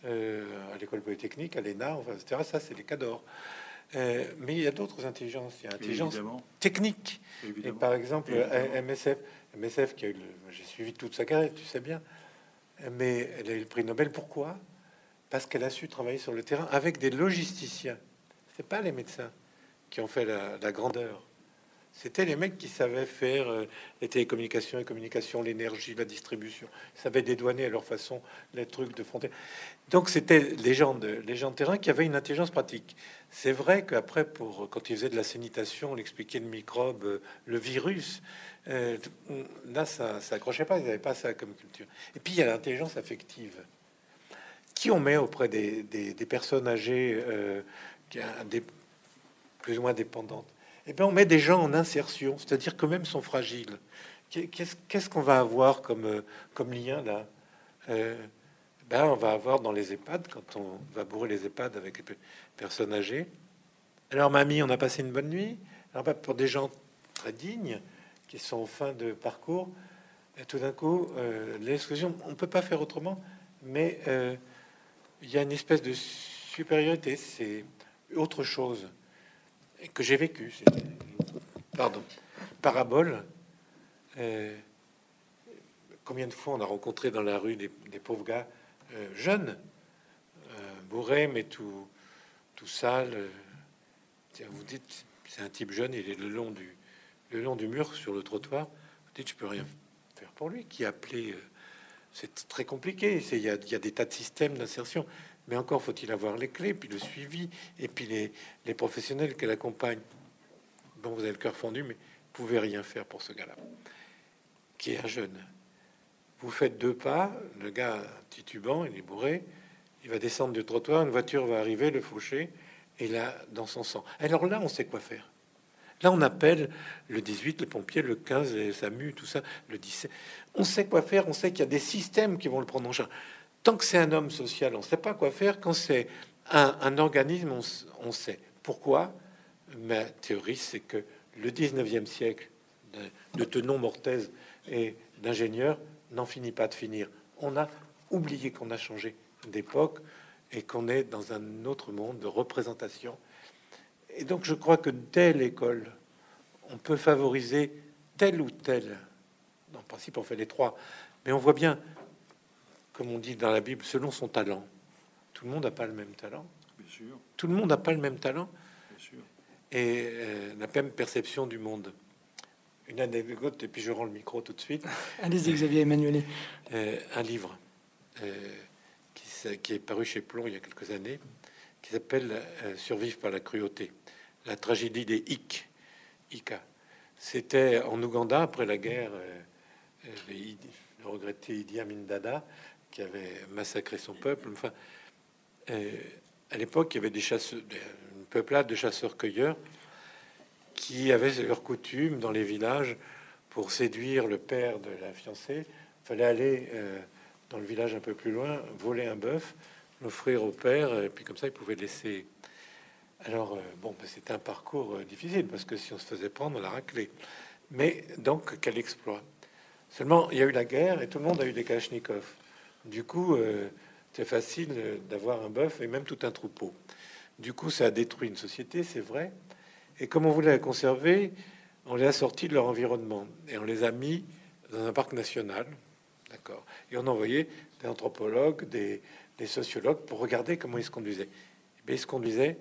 euh, à l'école polytechnique, à l'ENA, enfin, etc. Ça, c'est les cas d'or. Euh, mais il y a d'autres intelligences. Il y a l'intelligence technique. Et par exemple, MSF, MSF qui a eu j'ai suivi toute sa carrière, tu sais bien, mais elle a eu le prix Nobel. Pourquoi? Parce qu'elle a su travailler sur le terrain avec des logisticiens. C'est pas les médecins qui ont fait la, grandeur. C'était les mecs qui savaient faire euh, les télécommunications, les communications, l'énergie, la distribution. Ils savaient dédouaner à leur façon les trucs de frontière. Donc c'était les gens de, les gens terrain qui avaient une intelligence pratique. C'est vrai qu'après, pour quand ils faisaient de la sanitation, on expliquait le microbe, euh, le virus. Euh, là, ça, ça accrochait pas. Ils n'avaient pas ça comme culture. Et puis il y a l'intelligence affective. Qui on met auprès des, personnes âgées, euh, des plus ou moins dépendantes? Eh bien, on met des gens en insertion, c'est-à-dire que même sont fragiles. Qu'est-ce qu'on va avoir comme, comme lien là? Ben, on va avoir dans les EHPAD, quand on va bourrer les EHPAD avec les personnes âgées. Alors, mamie, on a passé une bonne nuit. Alors, ben, pour des gens très dignes, qui sont en fin de parcours, et tout d'un coup, euh, l'exclusion, on ne peut pas faire autrement, mais euh, il y a une espèce de supériorité, c'est autre chose que j'ai vécu. Pardon, parabole. Euh, combien de fois on a rencontré dans la rue des pauvres gars euh, jeune, euh, bourré, mais tout, tout sale. Euh, vous dites, c'est un type jeune, il est le long du, le long du mur sur le trottoir. Vous dites, je peux rien faire pour lui. Qui a appelé euh, C'est très compliqué. Il y a des tas de systèmes d'insertion. Mais encore faut-il avoir les clés, puis le suivi, et puis les, les professionnels qui l'accompagnent. Bon, vous avez le cœur fendu, mais vous pouvez rien faire pour ce gars-là, qui est un jeune. Vous faites deux pas, le gars titubant, il est bourré, il va descendre du trottoir, une voiture va arriver, le faucher, et là, dans son sang. Alors là, on sait quoi faire. Là, on appelle le 18, les pompiers, le 15, les SAMU, tout ça, le 17. On sait quoi faire, on sait qu'il y a des systèmes qui vont le prendre en charge. Tant que c'est un homme social, on ne sait pas quoi faire. Quand c'est un, organisme, on, sait. Pourquoi Ma théorie, c'est que le 19e siècle de, de tenon mortaise et d'ingénieurs n'en finit pas de finir. On a oublié qu'on a changé d'époque et qu'on est dans un autre monde de représentation. Et donc je crois que dès l'école, on peut favoriser tel ou tel. En principe, on fait les trois. Mais on voit bien, comme on dit dans la Bible, selon son talent. Tout le monde n'a pas le même talent. Bien sûr. Tout le monde n'a pas le même talent. Bien sûr. Et euh, la même perception du monde. Une anecdote, et puis je rends le micro tout de suite. Allez-y, Xavier Emmanuel. Euh, un livre. Euh, qui est paru chez Plomb il y a quelques années, qui s'appelle euh, Survivre par la cruauté, la tragédie des Ik, Ika. C'était en Ouganda après la guerre, le, regretté Idi Amin Dada qui avait massacré son peuple. Enfin, à l'époque, il y avait des chasseurs, une peuplade de chasseurs-cueilleurs qui avaient leur coutume dans les villages pour séduire le père de la fiancée. Fallait aller dans le village un peu plus loin, voler un bœuf, l'offrir au père, et puis comme ça, il pouvait laisser. Alors, euh, bon, ben, c'était un parcours euh, difficile, parce que si on se faisait prendre, on la raclée. Mais donc, quel exploit? Seulement, il y a eu la guerre et tout le monde a eu des Kalachnikov. Du coup, euh, c'est facile d'avoir un bœuf et même tout un troupeau. Du coup, ça a détruit une société, c'est vrai. Et comme on voulait la conserver, on les a sortis de leur environnement et on les a mis dans un parc national, D'accord. Et on envoyait des anthropologues, des, sociologues pour regarder comment ils se conduisaient. Et ils se conduisaient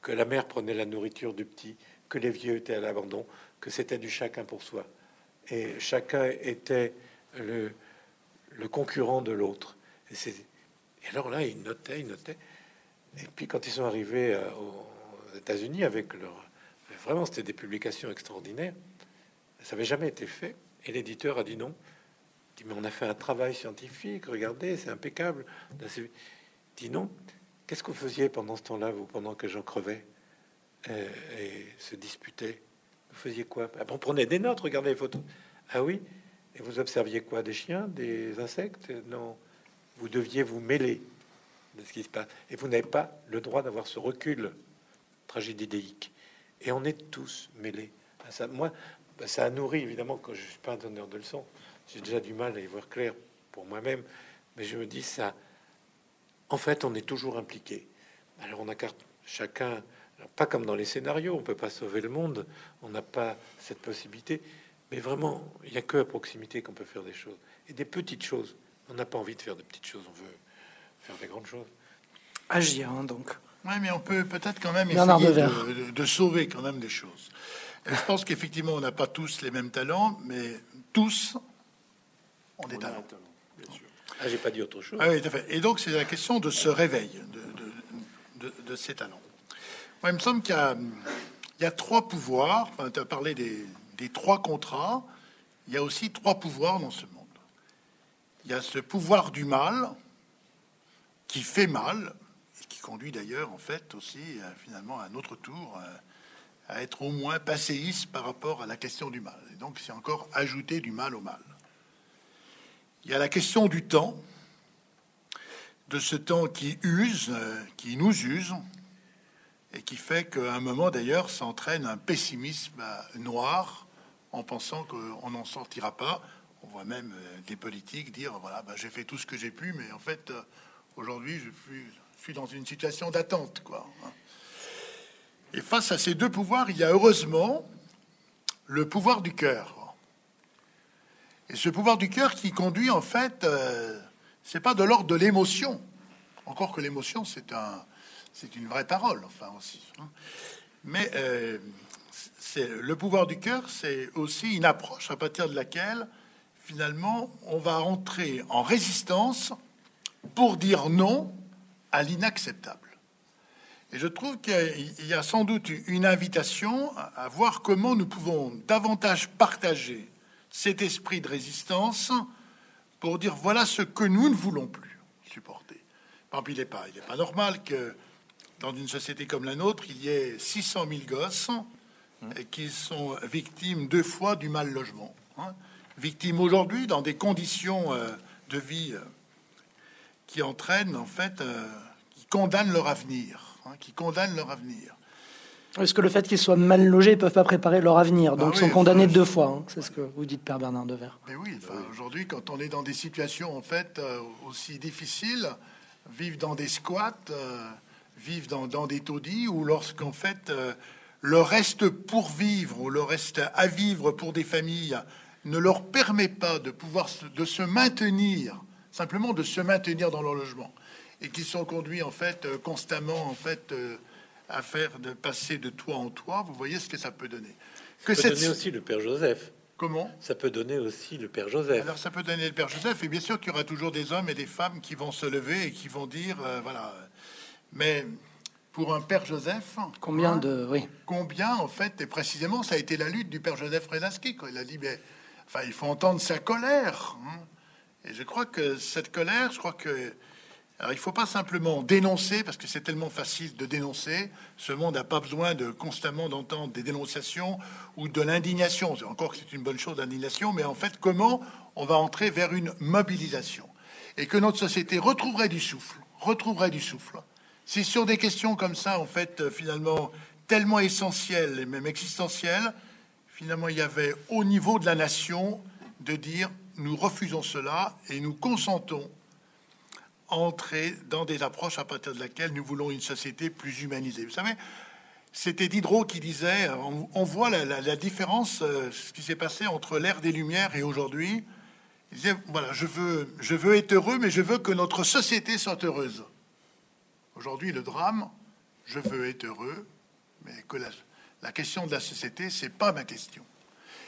que la mère prenait la nourriture du petit, que les vieux étaient à l'abandon, que c'était du chacun pour soi. Et chacun était le, le concurrent de l'autre. Et, alors là, ils notaient, ils notaient. Et puis quand ils sont arrivés euh, aux États-Unis avec leur... Vraiment, c'était des publications extraordinaires. Ça n'avait jamais été fait. Et l'éditeur a dit non, mais on a fait un travail scientifique, regardez, c'est impeccable. Dis non, qu'est-ce que vous faisiez pendant ce temps-là, vous, pendant que j'en crevais euh, et, se disputait Vous faisiez quoi? Ah, On prenait des notes, regardez les photos. Ah oui? Et vous observiez quoi Des chiens, des insectes? Non. Vous deviez vous mêler de ce qui se passe. Et vous n'avez pas le droit d'avoir ce recul tragédidéique. Et on est tous mêlés à ça. Moi, bah, ça a nourri, évidemment, quand je suis pas un donneur de leçons, j'ai déjà du mal à y voir clair pour moi-même, mais je me dis ça. En fait, on est toujours impliqué. Alors on a chacun, pas comme dans les scénarios, on peut pas sauver le monde, on n'a pas cette possibilité, mais vraiment, il n'y a que à proximité qu'on peut faire des choses et des petites choses. On n'a pas envie de faire de petites choses, on veut faire des grandes choses. Agir, hein, donc. Oui, mais on peut peut-être quand même essayer de, de, sauver quand même des choses. je pense qu'effectivement, on n'a pas tous les mêmes talents, mais tous, on est talents. Ah, j'ai pas dit autre chose. Ah Et donc, c'est la question de ce réveil de, ces talents. Moi, il me semble qu'il y, a trois pouvoirs. tu as parlé des, trois contrats. Il y a aussi trois pouvoirs dans ce monde. Il y a ce pouvoir du mal qui fait mal et qui conduit d'ailleurs, en fait, aussi euh, finalement à un autre tour euh, à être au moins passéiste par rapport à la question du mal. Et donc, c'est encore ajouter du mal au mal. Il y a la question du temps, de ce temps qui use, euh, qui nous use, et qui fait qu'à un moment d'ailleurs s'entraîne un pessimisme noir en pensant qu'on n'en sortira pas. On voit même euh, des politiques dire voilà, ben, j'ai fait tout ce que j'ai pu, mais en fait, aujourd'hui, je suis, dans une situation d'attente. quoi. Hein. Et face à ces deux pouvoirs, il y a heureusement le pouvoir du cœur. Et ce pouvoir du cœur qui conduit, en fait, euh, c'est pas de l'ordre de l'émotion. Encore que l'émotion, c'est un, c'est une vraie parole, enfin aussi. Hein. Mais euh, c'est le pouvoir du cœur, c'est aussi une approche à partir de laquelle finalement on va entrer en résistance pour dire non à l'inacceptable. Et je trouve qu'il y a sans doute une invitation à voir comment nous pouvons davantage partager cet esprit de résistance pour dire voilà ce que nous ne voulons plus supporter. Par il n'est pas, il pas normal que dans une société comme la nôtre, il y ait 600 000 gosses qui sont victimes deux fois du mal logement. Hein. Victimes aujourd'hui dans des conditions euh, de vie euh, qui entraînent, en fait, euh, qui condamnent leur avenir. Hein, qui condamnent leur avenir. Est-ce que le fait qu'ils soient mal logés, ils peuvent pas préparer leur avenir, donc bah sont condamnés deux fois. Hein. c'est ce que vous dites, Père Bernard Devers. Mais oui, aujourd'hui, quand on est dans des situations en fait aussi difficiles, vivre dans des squats, vivre dans, dans, des taudis, ou lorsqu'en fait le reste pour vivre ou le reste à vivre pour des familles ne leur permet pas de pouvoir de se maintenir, simplement de se maintenir dans leur logement, et qui sont conduits en fait euh, constamment en fait euh, à faire de passer de toit en toit, vous voyez ce que ça peut donner. Que ça peut donner aussi le Père Joseph. Comment? Ça peut donner aussi le Père Joseph. Alors ça peut donner le Père Joseph, et bien sûr qu'il y aura toujours des hommes et des femmes qui vont se lever et qui vont dire, euh, voilà. Mais pour un père Joseph. Combien de. Oui. Combien, en fait, et précisément, ça a été la lutte du père Joseph Redansky. Il a dit, mais, enfin, il faut entendre sa colère. Hein. Et je crois que cette colère, je crois que. Alors, il faut pas simplement dénoncer, parce que c'est tellement facile de dénoncer. Ce monde n'a pas besoin de constamment d'entendre des dénonciations ou de l'indignation. Encore que c'est une bonne chose, l'indignation, mais en fait, comment on va entrer vers une mobilisation? Et que notre société retrouverait du souffle, retrouverait du souffle c'est sur des questions comme ça, en fait, euh, finalement, tellement essentielles et même existentielles, finalement, il y avait au niveau de la nation de dire nous refusons cela et nous consentons à entrer dans des approches à partir de laquelle nous voulons une société plus humanisée. Vous savez, c'était Diderot qui disait, on, voit la, différence, euh, ce qui s'est passé entre l'ère des Lumières et aujourd'hui. Il disait, voilà, je veux être heureux, mais je veux que notre société soit heureuse. Aujourd'hui, le drame, je veux être heureux, mais que la, question de la société, c'est pas ma question.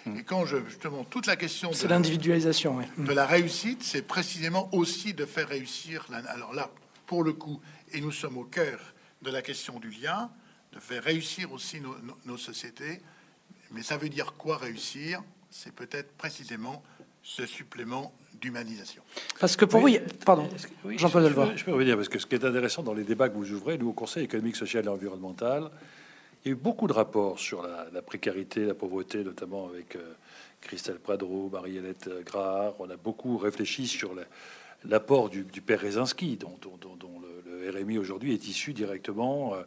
Hmm. Et quand je justement toute la question c'est l'individualisation de la réussite, c'est précisément aussi de faire réussir. alors là, pour le coup, et nous sommes au cœur de la question du lien, de faire réussir aussi nos sociétés. Mais ça veut dire quoi réussir? C'est peut-être précisément ce supplément d'humanisation. Parce que pour vous, pardon, Jean-Paul Delvaux. Je peux revenir, parce que ce qui est intéressant dans les débats que vous ouvrez, nous, au Conseil économique, social et environnemental, il y a eu beaucoup de rapports sur la, précarité, la pauvreté, notamment avec euh, Christelle Pradreau, Marie-Hélène Grard. On a beaucoup réfléchi sur l'apport du, père Rezinski, dont, le, RMI aujourd'hui est issu directement euh,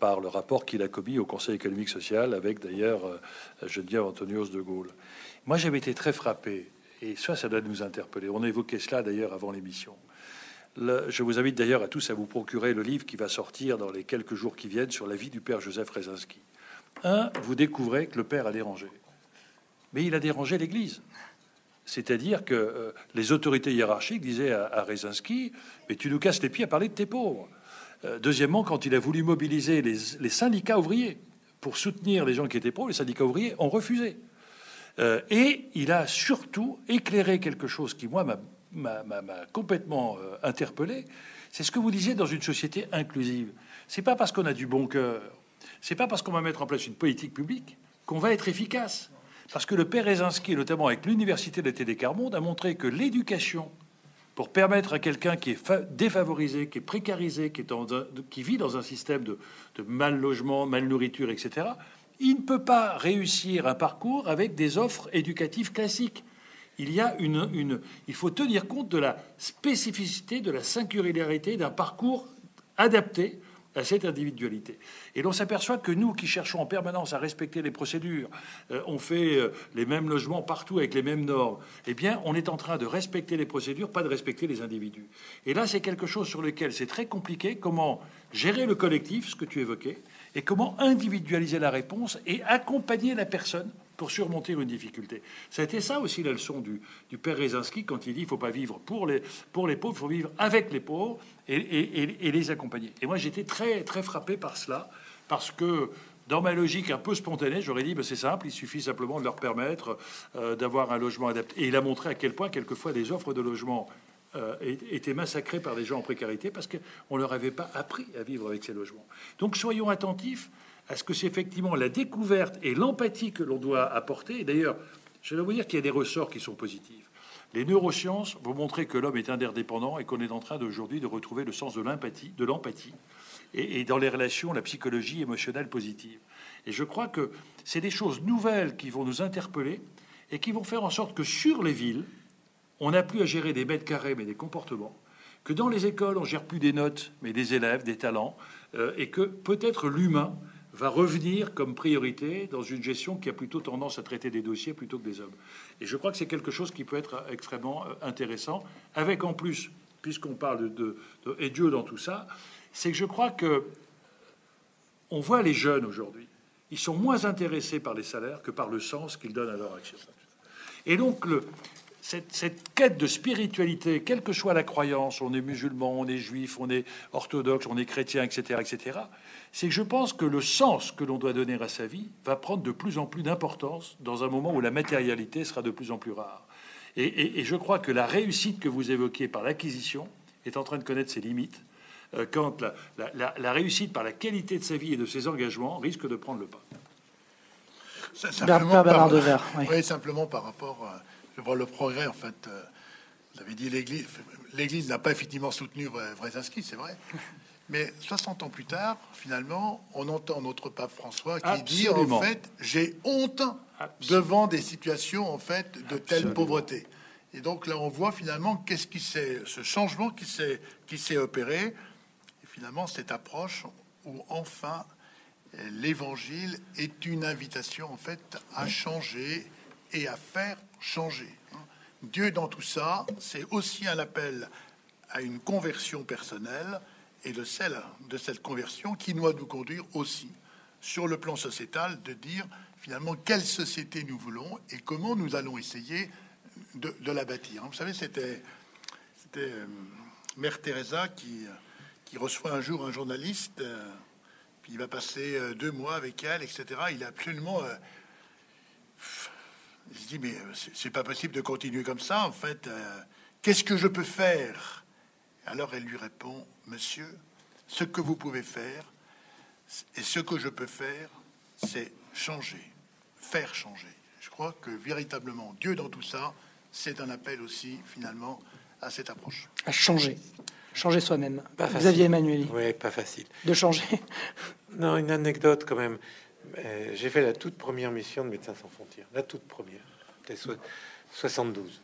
par le rapport qu'il a commis au Conseil économique social, avec d'ailleurs euh, Geneviève Antonios de Gaulle. Moi, j'avais été très frappé et ça, ça doit nous interpeller. On a évoqué cela d'ailleurs avant l'émission. je vous invite d'ailleurs à tous à vous procurer le livre qui va sortir dans les quelques jours qui viennent sur la vie du père Joseph Rezinski. Un, vous découvrez que le père a dérangé. Mais il a dérangé l'Église. C'est-à-dire que euh, les autorités hiérarchiques disaient à, à Rezinski Mais tu nous casses les pieds à parler de tes pauvres. Euh, deuxièmement, quand il a voulu mobiliser les syndicats ouvriers pour soutenir les gens qui étaient pauvres, les syndicats ouvriers ont refusé. Euh, et il a surtout éclairé quelque chose qui, moi, m'a complètement euh, interpellé. C'est ce que vous disiez dans une société inclusive. C'est pas parce qu'on a du bon cœur, c'est pas parce qu'on va mettre en place une politique publique qu'on va être efficace. Parce que le père Rezinski, notamment avec l'université de Télécarmonde, a montré que l'éducation, pour permettre à quelqu'un qui est défavorisé, qui est précarisé, qui, vit dans un système de, de mal logement, mal nourriture, etc., il ne peut pas réussir un parcours avec des offres éducatives classiques. Il faut tenir compte de la spécificité, de la singularité d'un parcours adapté à cette individualité. Et l'on s'aperçoit que nous qui cherchons en permanence à respecter les procédures, euh, on fait euh, les mêmes logements partout avec les mêmes normes, eh bien on est en train de respecter les procédures, pas de respecter les individus. Et là c'est quelque chose sur lequel c'est très compliqué, comment gérer le collectif, ce que tu évoquais, et comment individualiser la réponse et accompagner la personne pour surmonter une difficulté. Ça a été ça aussi la leçon du, père Rezinski quand il dit il ne faut pas vivre pour les, pauvres, il faut vivre avec les pauvres et, les accompagner. Et moi j'étais très, très frappé par cela, parce que dans ma logique un peu spontanée, j'aurais dit, ben, c'est simple, il suffit simplement de leur permettre euh, d'avoir un logement adapté. Et il a montré à quel point, quelquefois, les offres de logement euh, étaient massacrées par des gens en précarité parce qu'on ne leur avait pas appris à vivre avec ces logements. Donc soyons attentifs à ce que c'est effectivement la découverte et l'empathie que l'on doit apporter. D'ailleurs, je dois vous dire qu'il y a des ressorts qui sont positifs. Les neurosciences vont montrer que l'homme est interdépendant et qu'on est en train d'aujourd'hui de retrouver le sens de l'empathie, de l'empathie, et, dans les relations, la psychologie émotionnelle positive. Et je crois que c'est des choses nouvelles qui vont nous interpeller et qui vont faire en sorte que sur les villes, on n'a plus à gérer des mètres carrés, mais des comportements, que dans les écoles, on gère plus des notes, mais des élèves, des talents, euh, et que peut-être l'humain va revenir comme priorité dans une gestion qui a plutôt tendance à traiter des dossiers plutôt que des hommes. Et je crois que c'est quelque chose qui peut être extrêmement euh, intéressant, avec en plus, puisqu'on parle de, Dieu dans tout ça, c'est que je crois que on voit les jeunes aujourd'hui, ils sont moins intéressés par les salaires que par le sens qu'ils donnent à leur action. Et donc, le, cette, quête de spiritualité, quelle que soit la croyance, on est musulman, on est juif, on est orthodoxe, on est chrétien, etc., etc., c'est que je pense que le sens que l'on doit donner à sa vie va prendre de plus en plus d'importance dans un moment où la matérialité sera de plus en plus rare. Et, je crois que la réussite que vous évoquez par l'acquisition est en train de connaître ses limites, euh, quand la, réussite par la qualité de sa vie et de ses engagements risque de prendre le pas. Simplement par, oui. simplement par rapport à je vois le progrès, en fait. Euh, vous avez dit l'Église. L'Église n'a pas effectivement soutenu Vrezinski, c'est vrai. Mais 60 ans plus tard, finalement, on entend notre pape François qui dit en fait, j'ai honte devant des situations en fait de telle pauvreté. Et donc là, on voit finalement qu'est-ce qui s'est, ce changement qui s'est qui s'est opéré. Et finalement, cette approche où enfin l'Évangile est une invitation en fait à changer et à faire changer. Hein. Dieu dans tout ça, c'est aussi un appel à une conversion personnelle et le sel de cette conversion qui doit nous conduire aussi sur le plan sociétal de dire finalement quelle société nous voulons et comment nous allons essayer de, la bâtir. Vous savez, c'était euh, Mère Teresa qui, qui reçoit un jour un journaliste, euh, puis il va passer euh, deux mois avec elle, etc. Il est absolument il se dit, mais euh, c'est pas possible de continuer comme ça, en fait. Euh, qu'est-ce que je peux faire? Alors elle lui répond, monsieur, ce que vous pouvez faire, et ce que je peux faire, c'est changer, faire changer. Je crois que véritablement, Dieu dans tout ça, c'est un appel aussi, finalement, à cette approche. À changer. Changer soi-même. Xavier Emmanuel. Oui, pas facile. De changer. Non, une anecdote quand même. Euh, j'ai fait la toute première mission de Médecins sans frontières, la toute première, c'était 72.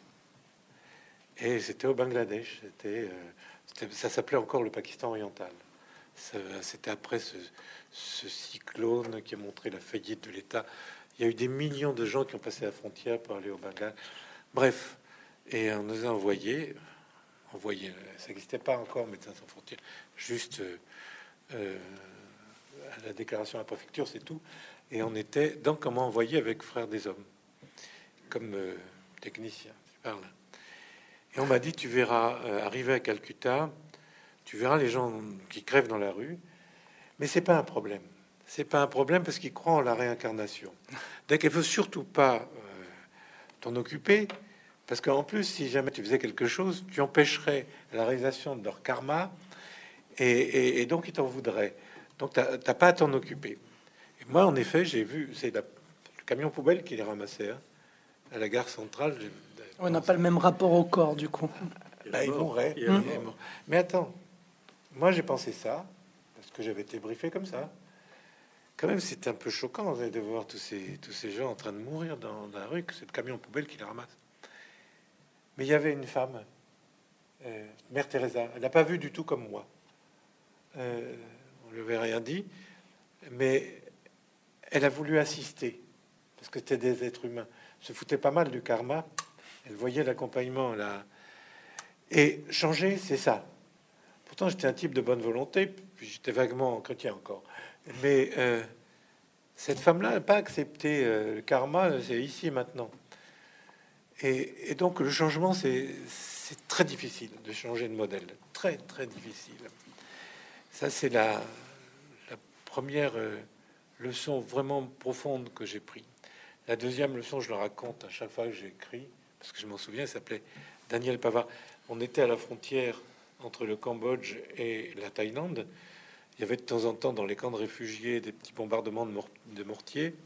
Et c'était au Bangladesh, c'était, euh, ça s'appelait encore le Pakistan oriental. C'était après ce, cyclone qui a montré la faillite de l'État. Il y a eu des millions de gens qui ont passé la frontière pour aller au Bangladesh. Bref, et on nous a envoyé, envoyé, ça n'existait pas encore Médecins sans frontières, juste euh, la déclaration à la préfecture, c'est tout. Et on était donc comment envoyer avec Frères des Hommes, comme euh, technicien. parle. Et on m'a dit, tu verras, euh, arriver à Calcutta, tu verras les gens qui crèvent dans la rue, mais c'est pas un problème. C'est pas un problème parce qu'ils croient en la réincarnation. Donc il faut surtout pas euh, t'en occuper, parce qu'en plus, si jamais tu faisais quelque chose, tu empêcherais la réalisation de leur karma, et donc ils t'en voudraient. Donc, tu n'as pas à t'en occuper. Et moi, en effet, j'ai vu, c'est le camion poubelle qui les ramassait hein, à la gare centrale. On n'a pas le même rapport au corps, du coup. Bah, il mourrait. Mais attends, moi, j'ai pensé ça, parce que j'avais été briefé comme ça. Quand même, c'est un peu choquant de voir tous ces, tous ces gens en train de mourir dans, la rue, que c'est le camion poubelle qui les ramasse. Mais il y avait une femme, euh, Mère Teresa, elle n'a pas vu du tout comme moi. Euh, je n'avais rien dit, mais elle a voulu assister parce que c'était des êtres humains. Se foutait pas mal du karma. Elle voyait l'accompagnement là. Et changer, c'est ça. Pourtant, j'étais un type de bonne volonté, puis j'étais vaguement chrétien encore. Mais euh, cette femme-là n'a pas accepté euh, le karma, c'est ici maintenant. Et donc, le changement, c'est très difficile de changer de modèle. Très, très difficile. Ça, c'est la, première euh, leçon vraiment profonde que j'ai pris. La deuxième leçon, je le raconte à chaque fois que j'écris, parce que je m'en souviens, il s'appelait Daniel Pavard. On était à la frontière entre le Cambodge et la Thaïlande. Il y avait de temps en temps dans les camps de réfugiés des petits bombardements de, mortiers.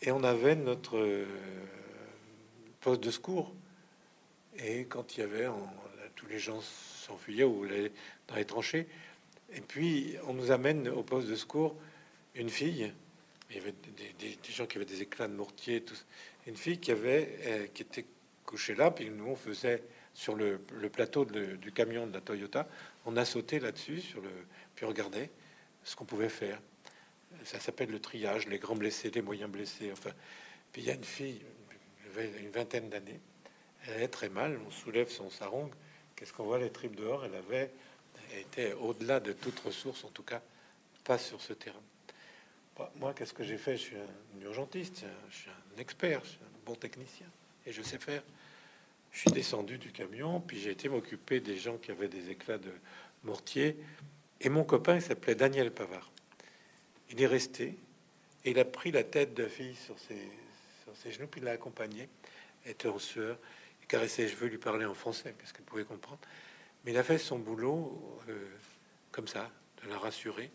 Et on avait notre euh, poste de secours. Et quand il y avait, tous les gens s'enfuyaient ou dans les tranchées. Et puis, on nous amène au poste de secours une fille. Il y avait des, gens qui avaient des éclats de mortier. Une fille qui avait, euh, qui était couchée là. Puis nous, on faisait sur le, plateau du camion de la Toyota. On a sauté là-dessus, sur le, puis regardait ce qu'on pouvait faire. Ça s'appelle le triage, les grands blessés, les moyens blessés. Enfin, puis il y a une fille, une vingtaine d'années. Elle est très mal. On soulève son sarong. Qu'est-ce qu'on voit les tripes dehors? Elle avait était au-delà de toute ressource, en tout cas pas sur ce terrain. Moi, qu'est-ce que j'ai fait? Je suis un urgentiste, je suis un expert, je suis un bon technicien et je sais faire. Je suis descendu du camion, puis j'ai été m'occuper des gens qui avaient des éclats de mortier. Et mon copain, il s'appelait Daniel Pavard. Il est resté et il a pris la tête de la fille sur ses, genoux, puis il l'a accompagné. Elle était en sueur, il caressait je veux lui parler en français, parce qu'elle pouvait comprendre. Mais il a fait son boulot euh, comme ça, de la rassurer.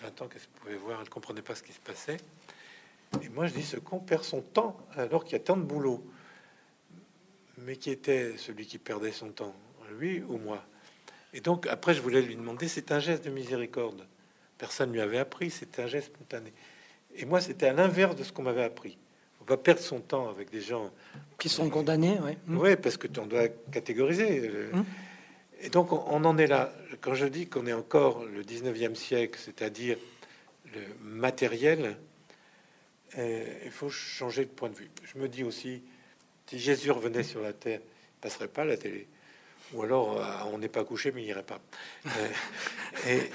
À 20 ans qu'elle pouvait voir, elle ne comprenait pas ce qui se passait. Et moi, je dis, ce con perd son temps alors qu'il y a tant de boulot. Mais qui était celui qui perdait son temps, lui ou moi? Et donc, après, je voulais lui demander, c'est un geste de miséricorde. Personne ne lui avait appris, c'était un geste spontané. Et moi, c'était à l'inverse de ce qu'on m'avait appris. On va perdre son temps avec des gens qui sont condamnés, oui. Oui, parce que tu en dois catégoriser. Mmh. Et donc on en est là. Quand je dis qu'on est encore le 19e siècle, c'est-à-dire le matériel, euh, il faut changer de point de vue. Je me dis aussi, si Jésus revenait sur la terre, il passerait pas la télé. Ou alors euh, on n'est pas couché, mais il irait pas. Euh, et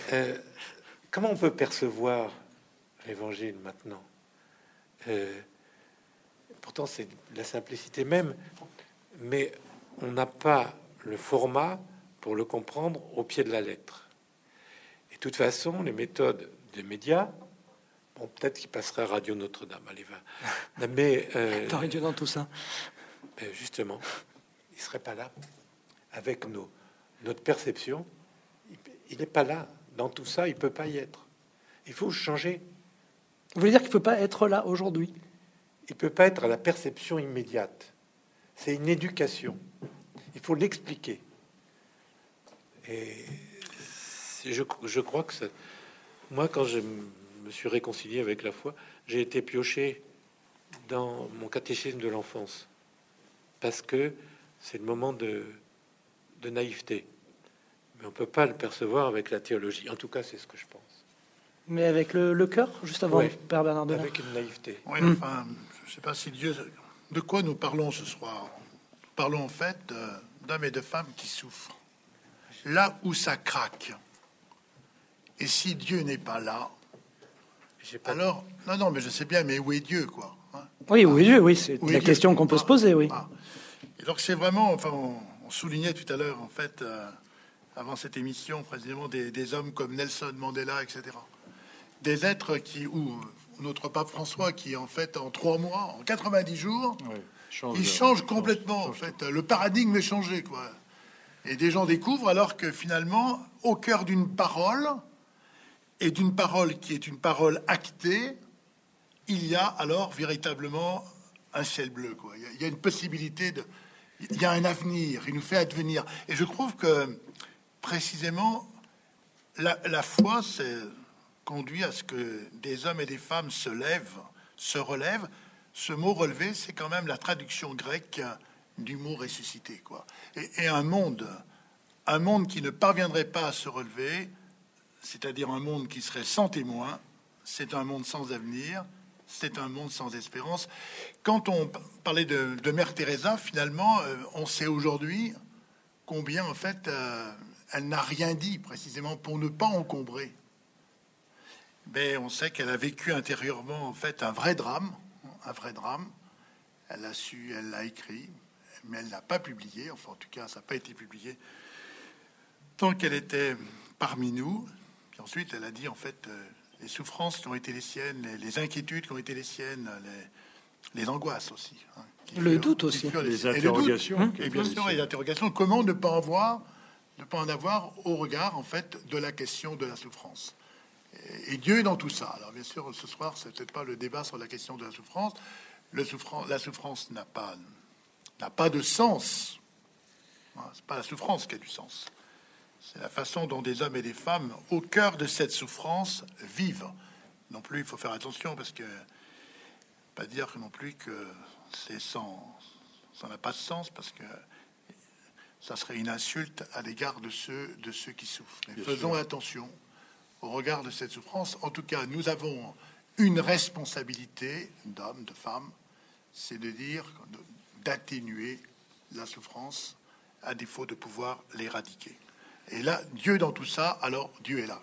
comment on peut percevoir l'évangile maintenant Pourtant, c'est la simplicité même, mais on n'a pas le format pour le comprendre au pied de la lettre. Et de toute façon, les méthodes des médias, bon, peut-être qu'il passerait à Radio Notre-Dame, allez, va. Mais euh, dans tout ça. Ben, justement, il serait pas là avec nos, notre perception. Il n'est pas là dans tout ça. Il peut pas y être. Il faut changer. Vous voulez dire qu'il peut pas être là aujourd'hui? Il peut pas être à la perception immédiate. C'est une éducation. Il faut l'expliquer. Et je, je crois que ça, moi, quand je me suis réconcilié avec la foi, j'ai été pioché dans mon catéchisme de l'enfance parce que c'est le moment de, de naïveté. Mais on peut pas le percevoir avec la théologie. En tout cas, c'est ce que je pense. Mais avec le, le cœur, juste avant, Père Bernard Avec une naïveté. Oui, enfin, je sais pas si Dieu. De quoi nous parlons ce soir Nous parlons en fait d'hommes et de femmes qui souffrent là où ça craque. Et si Dieu n'est pas là, alors non, non, mais je sais bien, mais où est Dieu, quoi hein? Oui, où est Dieu Oui, c'est la question qu'on peut se poser, oui. Ah. Et donc c'est vraiment, enfin, on, soulignait tout à l'heure, en fait, euh, avant cette émission, précisément des, hommes comme Nelson Mandela, etc. Des êtres qui, ou notre pape François, qui en fait en trois mois, en 90 jours, il change complètement. en fait, le paradigme est changé, quoi. Et des gens découvrent alors que finalement, au cœur d'une parole, et d'une parole qui est une parole actée, il y a alors véritablement un ciel bleu. Il y a une possibilité de... Il y a un avenir, il nous fait advenir. Et je trouve que précisément, la, la foi conduit à ce que des hommes et des femmes se lèvent, se relèvent. Ce mot relevé, c'est quand même la traduction grecque du mot ressuscité, quoi. Et, un monde, un monde qui ne parviendrait pas à se relever, c'est-à-dire un monde qui serait sans témoin, c'est un monde sans avenir, c'est un monde sans espérance. Quand on parlait de, Mère Teresa, finalement, euh, on sait aujourd'hui combien, en fait, euh, elle n'a rien dit précisément pour ne pas encombrer. Mais on sait qu'elle a vécu intérieurement, en fait, un vrai drame, un vrai drame. Elle a su, elle l'a écrit, mais elle n'a pas publié, enfin en tout cas ça n'a pas été publié, tant qu'elle était parmi nous. Puis ensuite elle a dit en fait, euh, les souffrances qui ont été les siennes, les, inquiétudes qui ont été les siennes, les, angoisses aussi. Hein, le doute aussi. les, interrogations. Et, bien sûr, les interrogations. Comment ne pas avoir, ne pas en avoir au regard en fait de la question de la souffrance? Et, Dieu est dans tout ça. Alors bien sûr, ce soir, c'est peut-être pas le débat sur la question de la souffrance. Le souffrance, la souffrance n'a pas n'a pas de sens. C'est pas la souffrance qui a du sens. C'est la façon dont des hommes et des femmes, au cœur de cette souffrance, vivent. Non plus, il faut faire attention parce que pas dire non plus que c'est sans, ça n'a pas de sens parce que ça serait une insulte à l'égard de ceux, de ceux qui souffrent. Mais faisons attention au regard de cette souffrance. En tout cas, nous avons une responsabilité d'hommes, de femmes, c'est de dire, d'atténuer la souffrance à défaut de pouvoir l'éradiquer. Et là, Dieu dans tout ça, alors Dieu est là.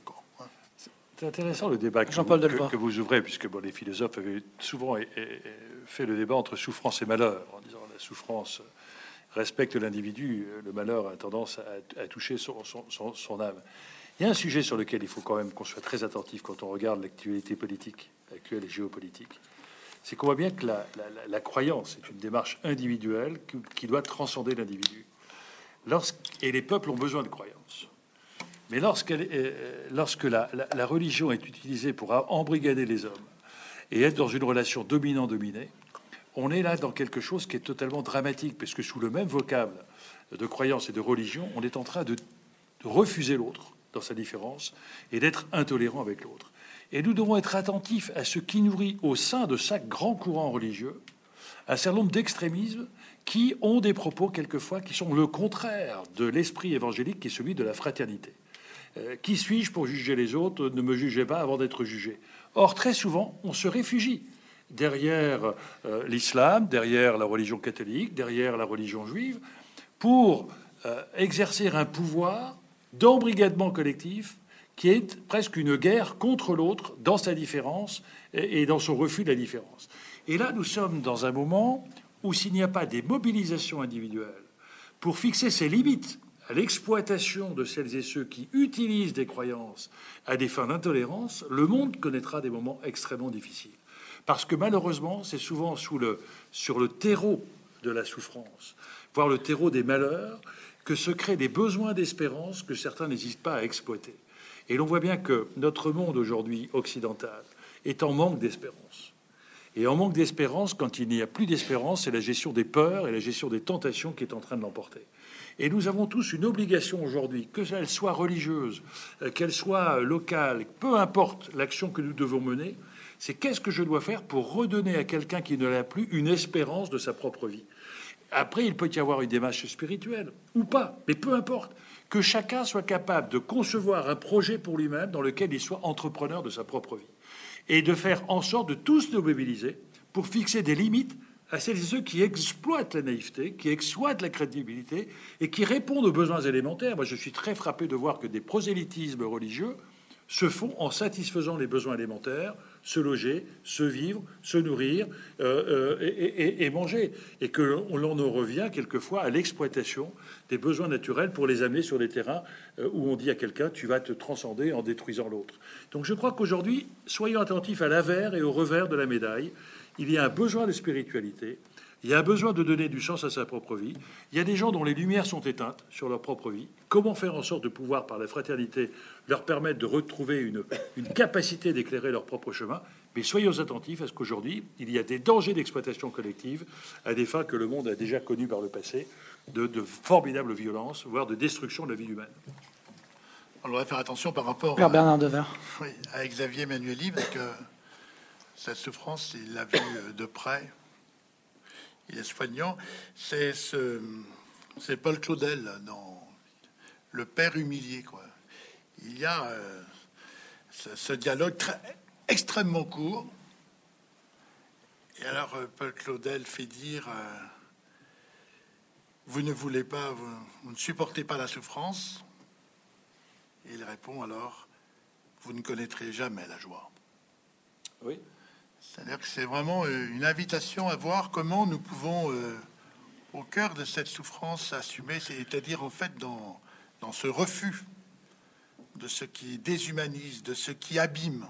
C'est intéressant le débat que, vous, que, vous ouvrez, puisque bon, les philosophes avaient souvent fait le débat entre souffrance et malheur, en disant la souffrance respecte l'individu, le malheur a tendance à, toucher son, son, âme. Il y a un sujet sur lequel il faut quand même qu'on soit très attentif quand on regarde l'actualité politique actuelle et géopolitique. C'est qu'on voit bien que la, croyance est une démarche individuelle qui, doit transcender l'individu. Et les peuples ont besoin de croyances. Mais euh, lorsque la, religion est utilisée pour embrigader les hommes et être dans une relation dominant-dominé, on est là dans quelque chose qui est totalement dramatique, parce que sous le même vocable de croyance et de religion, on est en train de, refuser l'autre dans sa différence et d'être intolérant avec l'autre. Et nous devons être attentifs à ce qui nourrit au sein de chaque grand courant religieux un certain nombre d'extrémismes qui ont des propos quelquefois qui sont le contraire de l'esprit évangélique qui est celui de la fraternité. Euh, qui suis-je pour juger les autres? Ne me jugez pas avant d'être jugé. Or, très souvent, on se réfugie derrière euh, l'islam, derrière la religion catholique, derrière la religion juive, pour euh, exercer un pouvoir d'embrigadement collectif qui est presque une guerre contre l'autre dans sa différence et dans son refus de la différence. Et là, nous sommes dans un moment où s'il n'y a pas des mobilisations individuelles pour fixer ses limites à l'exploitation de celles et ceux qui utilisent des croyances à des fins d'intolérance, le monde connaîtra des moments extrêmement difficiles. Parce que malheureusement, c'est souvent sous sur le terreau de la souffrance, voire le terreau des malheurs, que se créent des besoins d'espérance que certains n'hésitent pas à exploiter. Et l'on voit bien que notre monde aujourd'hui occidental est en manque d'espérance. Et en manque d'espérance, quand il n'y a plus d'espérance, c'est la gestion des peurs et la gestion des tentations qui est en train de l'emporter. Et nous avons tous une obligation aujourd'hui, que qu'elle soit religieuse, euh, qu'elle soit locale, peu importe l'action que nous devons mener, c'est qu'est-ce que je dois faire pour redonner à quelqu'un qui ne l'a plus une espérance de sa propre vie. Après, il peut y avoir une démarche spirituelle ou pas, mais peu importe. Que chacun soit capable de concevoir un projet pour lui-même dans lequel il soit entrepreneur de sa propre vie et de faire en sorte de tous nous mobiliser pour fixer des limites à celles et ceux qui exploitent la naïveté, qui exploitent la crédibilité et qui répondent aux besoins élémentaires. Moi, je suis très frappé de voir que des prosélytismes religieux se font en satisfaisant les besoins élémentaires, se loger, se vivre, se nourrir euh, euh, et, manger. Et que l'on en revient quelquefois à l'exploitation des besoins naturels pour les amener sur des terrains euh, où on dit à quelqu'un tu vas te transcender en détruisant l'autre. Donc je crois qu'aujourd'hui, soyons attentifs à l'avers et au revers de la médaille. Il y a un besoin de spiritualité, il y a un besoin de donner du sens à sa propre vie. Il y a des gens dont les lumières sont éteintes sur leur propre vie. Comment faire en sorte de pouvoir, par la fraternité, leur permettre de retrouver une, capacité d'éclairer leur propre chemin? Mais soyons attentifs à ce qu'aujourd'hui, il y a des dangers d'exploitation collective à des fins que le monde a déjà connues par le passé, de, formidables violences, voire de destruction de la vie humaine. On devrait faire attention par rapport à, Bernard Dever. Oui, à Xavier Manueli, parce que cette souffrance, il l'a vue de près il est soignant, c'est ce, Paul Claudel dans Le Père humilié. Quoi. Il y a euh, ce, dialogue extrêmement court. Et alors euh, Paul Claudel fait dire euh, Vous ne voulez pas, vous, ne supportez pas la souffrance? Et il répond alors Vous ne connaîtrez jamais la joie. Oui. C'est-à-dire que c'est vraiment euh, une invitation à voir comment nous pouvons, euh, au cœur de cette souffrance, assumer, c'est-à-dire en fait dans, dans ce refus de ce qui déshumanise, de ce qui abîme,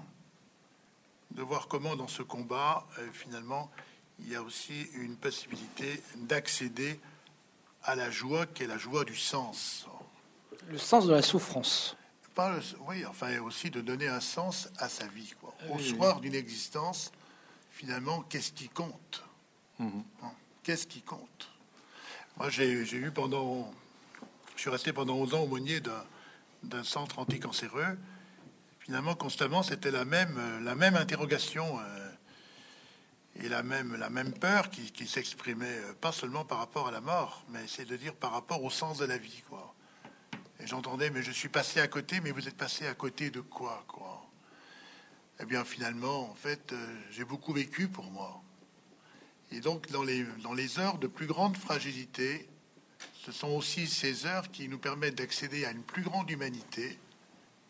de voir comment dans ce combat, euh, finalement, il y a aussi une possibilité d'accéder à la joie qui est la joie du sens. Le sens de la souffrance. Pas le- oui, enfin aussi de donner un sens à sa vie. Quoi. Au Oui, soir d'une existence, finalement, qu'est-ce qui compte Mhm. Qu'est-ce qui compte Moi, j'ai eu pendant, je suis resté pendant 11 ans aumônier d'un d'un centre anticancéreux. Finalement, constamment, c'était la même, la même interrogation euh, et la même, la même peur qui, qui s'exprimait euh, pas seulement par rapport à la mort, mais c'est de dire par rapport au sens de la vie, quoi. Et j'entendais, mais je suis passé à côté, mais vous êtes passé à côté de quoi, quoi Eh bien, finalement, en fait, euh, j'ai beaucoup vécu pour moi. Et donc, dans les, dans les heures de plus grande fragilité, ce sont aussi ces heures qui nous permettent d'accéder à une plus grande humanité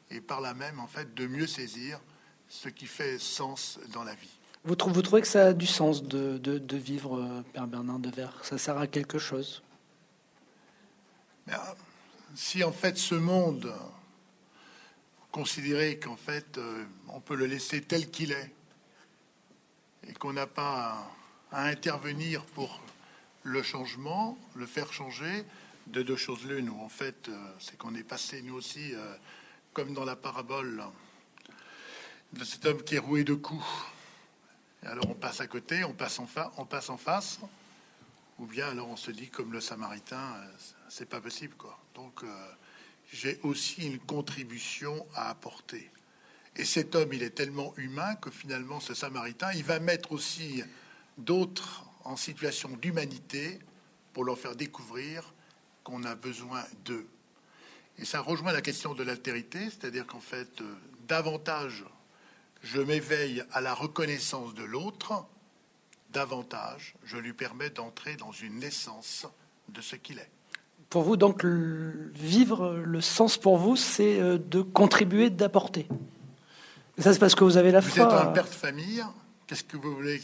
et par là même, en fait, de mieux saisir ce qui fait sens dans la vie. Vous, trou- vous trouvez que ça a du sens de, de- de vivre, euh, Père Bernard de Verre Ça sert à quelque chose? Euh, si en fait ce monde, considérer qu'en fait euh, on peut le laisser tel qu'il est et qu'on n'a pas à, intervenir pour le changement, le faire changer, de deux choses l'une, où en fait euh, c'est qu'on est passé nous aussi, euh, comme dans la parabole de cet homme qui est roué de coups. Et alors on passe à côté, on passe en, fa- on passe en face, ou bien alors on se dit comme le Samaritain, c'est pas possible quoi. Donc j'ai aussi une contribution à apporter. Et cet homme, il est tellement humain que finalement ce Samaritain, il va mettre aussi d'autres en situation d'humanité pour leur faire découvrir qu'on a besoin d'eux. Et ça rejoint la question de l'altérité, c'est-à-dire qu'en fait, euh, davantage je m'éveille à la reconnaissance de l'autre, davantage je lui permets d'entrer dans une naissance de ce qu'il est. Pour vous, donc, le- vivre, le sens pour vous, c'est euh, de contribuer, d'apporter. Ça, c'est parce que vous avez la Vous foi. êtes un père de famille, qu'est-ce que vous voulez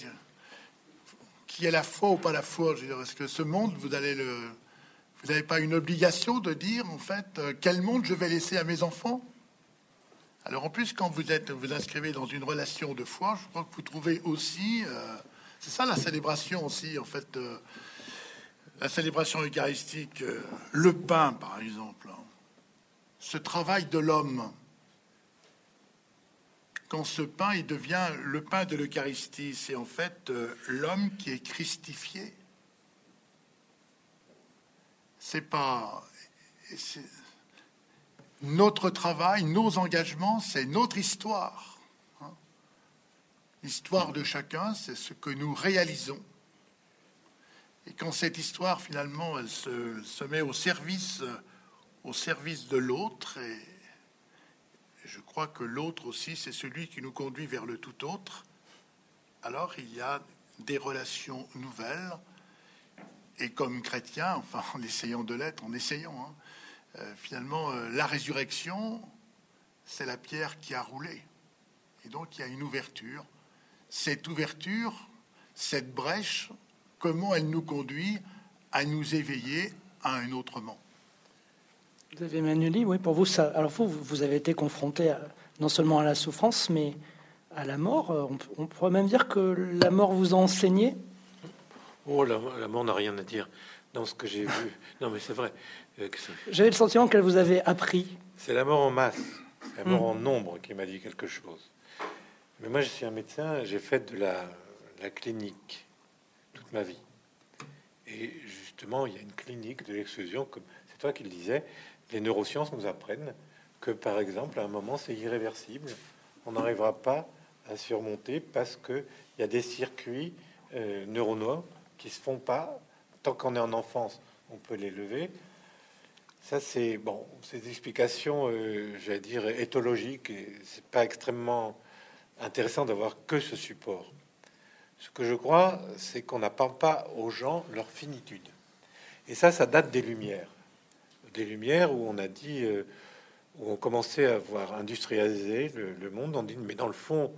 Qui est la foi ou pas la foi Je veux dire, Est-ce que ce monde, vous allez le. Vous n'avez pas une obligation de dire, en fait, euh, quel monde je vais laisser à mes enfants? Alors, en plus, quand vous êtes, vous inscrivez dans une relation de foi, je crois que vous trouvez aussi. euh, c'est ça la célébration aussi, en fait. euh, la célébration eucharistique, euh, le pain, par exemple. hein. Ce travail de l'homme quand ce pain il devient le pain de l'Eucharistie, c'est en fait euh, l'homme qui est christifié. C'est pas notre travail, nos engagements, c'est notre histoire. hein. L'histoire de chacun, c'est ce que nous réalisons. Et quand cette histoire finalement, elle se, met au service, au service de l'autre et je crois que l'autre aussi, c'est celui qui nous conduit vers le tout autre. Alors il y a des relations nouvelles. Et comme chrétien, enfin en essayant de l'être, en essayant, hein, euh, finalement, euh, la résurrection, c'est la pierre qui a roulé. Et donc il y a une ouverture. Cette ouverture, cette brèche, comment elle nous conduit à nous éveiller à un autre monde. Vous avez Emmanuel, oui, pour vous, ça. Alors, vous, vous avez été confronté à- non seulement à la souffrance, mais à la mort. Euh, On, pourrait même dire que la mort vous a enseigné. Oh, la, la mort n'a rien à dire dans ce que j'ai vu. Non, mais c'est vrai. euh, que J'avais le sentiment qu'elle vous avait appris. C'est la mort en masse, la mort en nombre qui m'a dit quelque chose. Mais moi, je suis un médecin, j'ai fait de la, la clinique ma vie. Et justement, il y a une clinique de l'exclusion, comme c'est toi qui le disais, les neurosciences nous apprennent que, par exemple, à un moment, c'est irréversible. On n'arrivera pas à surmonter parce qu'il y a des circuits euh, neuronaux qui se font pas. Tant qu'on est en enfance, on peut les lever. Ça, c'est bon, ces explications, euh, j'allais dire, éthologiques, et c'est pas extrêmement intéressant d'avoir que ce support. Ce que je crois, c'est qu'on n'apprend pas aux gens leur finitude. Et ça, ça date des Lumières. Des Lumières où on a dit, euh, où on commençait à voir industrialiser le, le monde, on dit, mais dans le fond,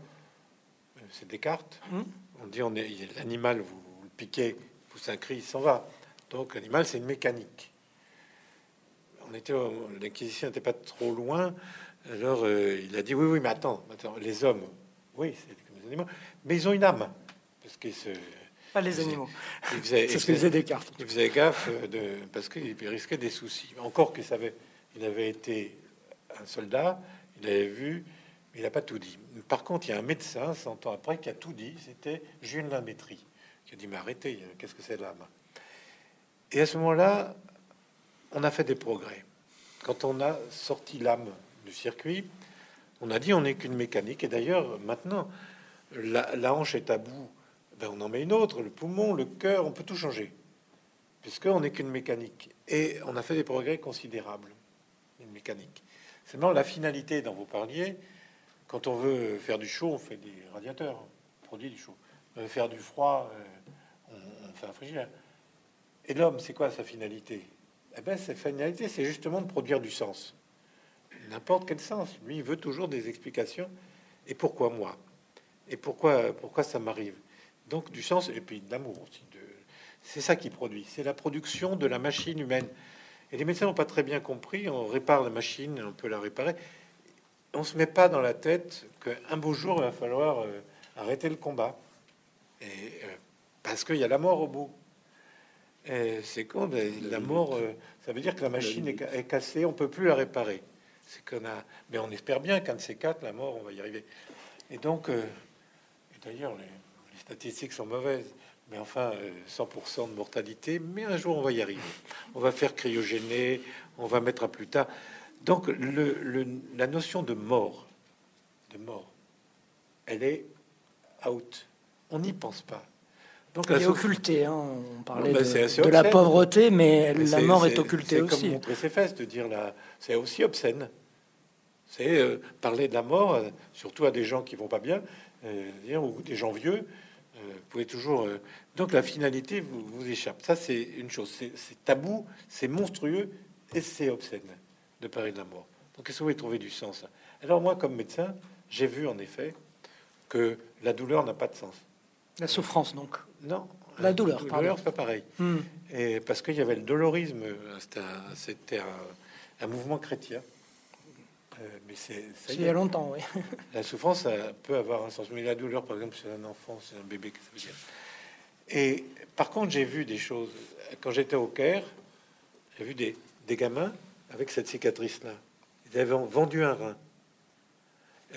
c'est Descartes. Mhm. On dit, on est l'animal, vous, vous le piquez, vous un cri, il s'en va. Donc l'animal, c'est une mécanique. On était, l'inquisition n'était pas trop loin. Alors euh, il a dit, oui, oui, mais attends, attends, les hommes, oui, c'est comme les animaux, mais ils ont une âme. Parce qu'ils se. Pas les animaux. Ils faisaient, C'est ce que disait Descartes. il faisait gaffe de, parce qu'il risquait des soucis. Encore qu'il savait, il avait été un soldat, il avait vu, mais il n'a pas tout dit. Par contre, il y a un médecin, 100 ans après, qui a tout dit. C'était Jules Lamétrie, qui a dit Mais arrêtez, qu'est-ce que c'est l'âme Et à ce moment-là, on a fait des progrès. Quand on a sorti l'âme du circuit, on a dit on n'est qu'une mécanique. Et d'ailleurs, maintenant, la, la hanche est à bout ben, on en met une autre, le poumon, le cœur, on peut tout changer, puisqu'on n'est qu'une mécanique. Et on a fait des progrès considérables, une mécanique. Seulement, la finalité dont vous parliez, quand on veut faire du chaud, on fait des radiateurs, on produit du chaud. On veut faire du froid, euh, on, fait un frigidaire. Et l'homme, c'est quoi sa finalité? Eh ben, sa finalité, c'est justement de produire du sens. N'importe quel sens. Lui, il veut toujours des explications. Et pourquoi moi? Et pourquoi, pourquoi ça m'arrive? Donc du sens et puis de l'amour aussi. De... C'est ça qui produit, c'est la production de la machine humaine. Et les médecins n'ont pas très bien compris, on répare la machine, on peut la réparer. On se met pas dans la tête qu'un beau jour, il va falloir euh, arrêter le combat. Et, euh, parce qu'il y a la mort au bout. C'est con, la mort, euh, ça veut dire que la machine est, ca- est cassée, on peut plus la réparer. C'est qu'on a, mais on espère bien qu'un de ces quatre, la mort, on va y arriver. Et donc, et d'ailleurs, les statistiques sont mauvaises, mais enfin, euh, 100% de mortalité. Mais un jour, on va y arriver. On va faire cryogéner, on va mettre à plus tard. Donc, le, le- la notion de mort, de mort, elle est out. On n'y pense pas. Donc, Elle est occultée. hein. On parlait bah, de, c'est la pauvreté, mais, Mais la c'est- mort c'est- est occultée c'est aussi. Comme montrer ses fesses, de dire là, c'est aussi obscène. C'est euh, parler de la mort, euh, surtout à des gens qui vont pas bien, euh, dire, ou des gens vieux. Euh, vous pouvez toujours. euh, donc la finalité vous, vous échappe. Ça c'est une chose. C'est tabou, c'est monstrueux et c'est obscène de parler de la mort. Donc est-ce que vous pouvez trouver du sens Alors moi, comme médecin, j'ai vu en effet que la douleur n'a pas de sens. La souffrance, donc. Non, La douleur, La douleur, c'est pas pareil. Hmm. Et parce qu'il y avait le dolorisme, c'était un, c'était un, un mouvement chrétien. Euh, mais c'est il y a longtemps, oui. La souffrance ça peut avoir un sens, mais la douleur, par exemple, c'est un enfant, c'est un bébé, que ça veut dire? Et par contre, j'ai vu des choses. Quand j'étais au Caire, j'ai vu des, des gamins avec cette cicatrice-là. Ils avaient vendu un rein.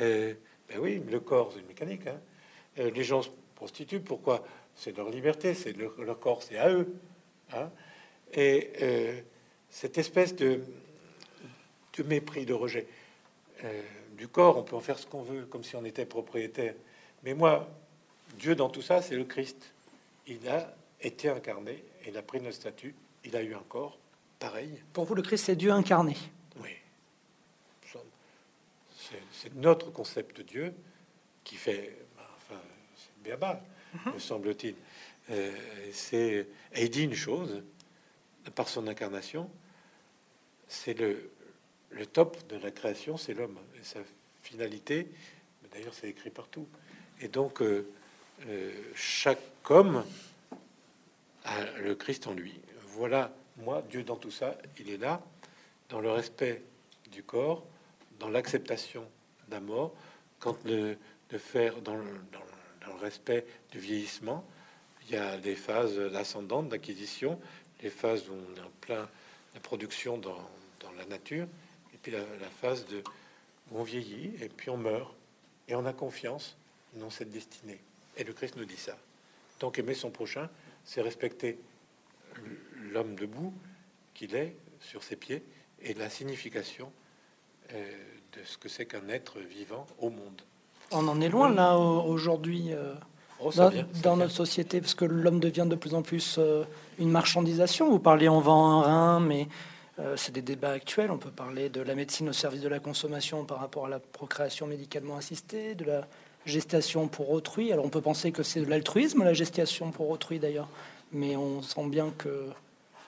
Euh, ben oui, le corps, c'est une mécanique. hein. Euh, les gens se prostituent. Pourquoi? C'est leur liberté, c'est leur, leur corps, c'est à eux. hein. Et euh, cette espèce de, de mépris, de rejet euh, du corps, on peut en faire ce qu'on veut, comme si on était propriétaire. Mais moi, Dieu dans tout ça, c'est le Christ. Il a été incarné, il a pris notre statut, il a eu un corps pareil. Pour vous, le Christ, c'est Dieu incarné. Oui. C'est- notre concept de Dieu qui fait, ben, enfin, c'est béaba, me semble-t-il. Euh, c'est, et il dit une chose, par son incarnation, c'est le, le top de la création, c'est l'homme. Et sa finalité, d'ailleurs, c'est écrit partout. Et donc, euh, euh, chaque homme a le Christ en lui. Voilà, moi, Dieu dans tout ça, il est là, dans le respect du corps, dans l'acceptation la mort, quand le, de faire dans le, respect du vieillissement, il y a des phases ascendantes d'acquisition, les phases où on est en plein la production dans, dans la nature, puis la, la phase de on vieillit et puis on meurt et on a confiance dans cette destinée. Et le Christ nous dit ça. Donc aimer son prochain, c'est respecter l'homme debout qu'il est sur ses pieds et la signification euh, de ce que c'est qu'un être vivant au monde. On en est loin, là, au- aujourd'hui, euh, Oh, dans, vient, notre société, parce que l'homme devient de plus en plus euh, une marchandisation. Vous parlez, on vend un rein, mais c'est des débats actuels. On peut parler de la médecine au service de la consommation par rapport à la procréation médicalement assistée, de la gestation pour autrui. Alors, on peut penser que c'est de l'altruisme, la gestation pour autrui, d'ailleurs. Mais on sent bien que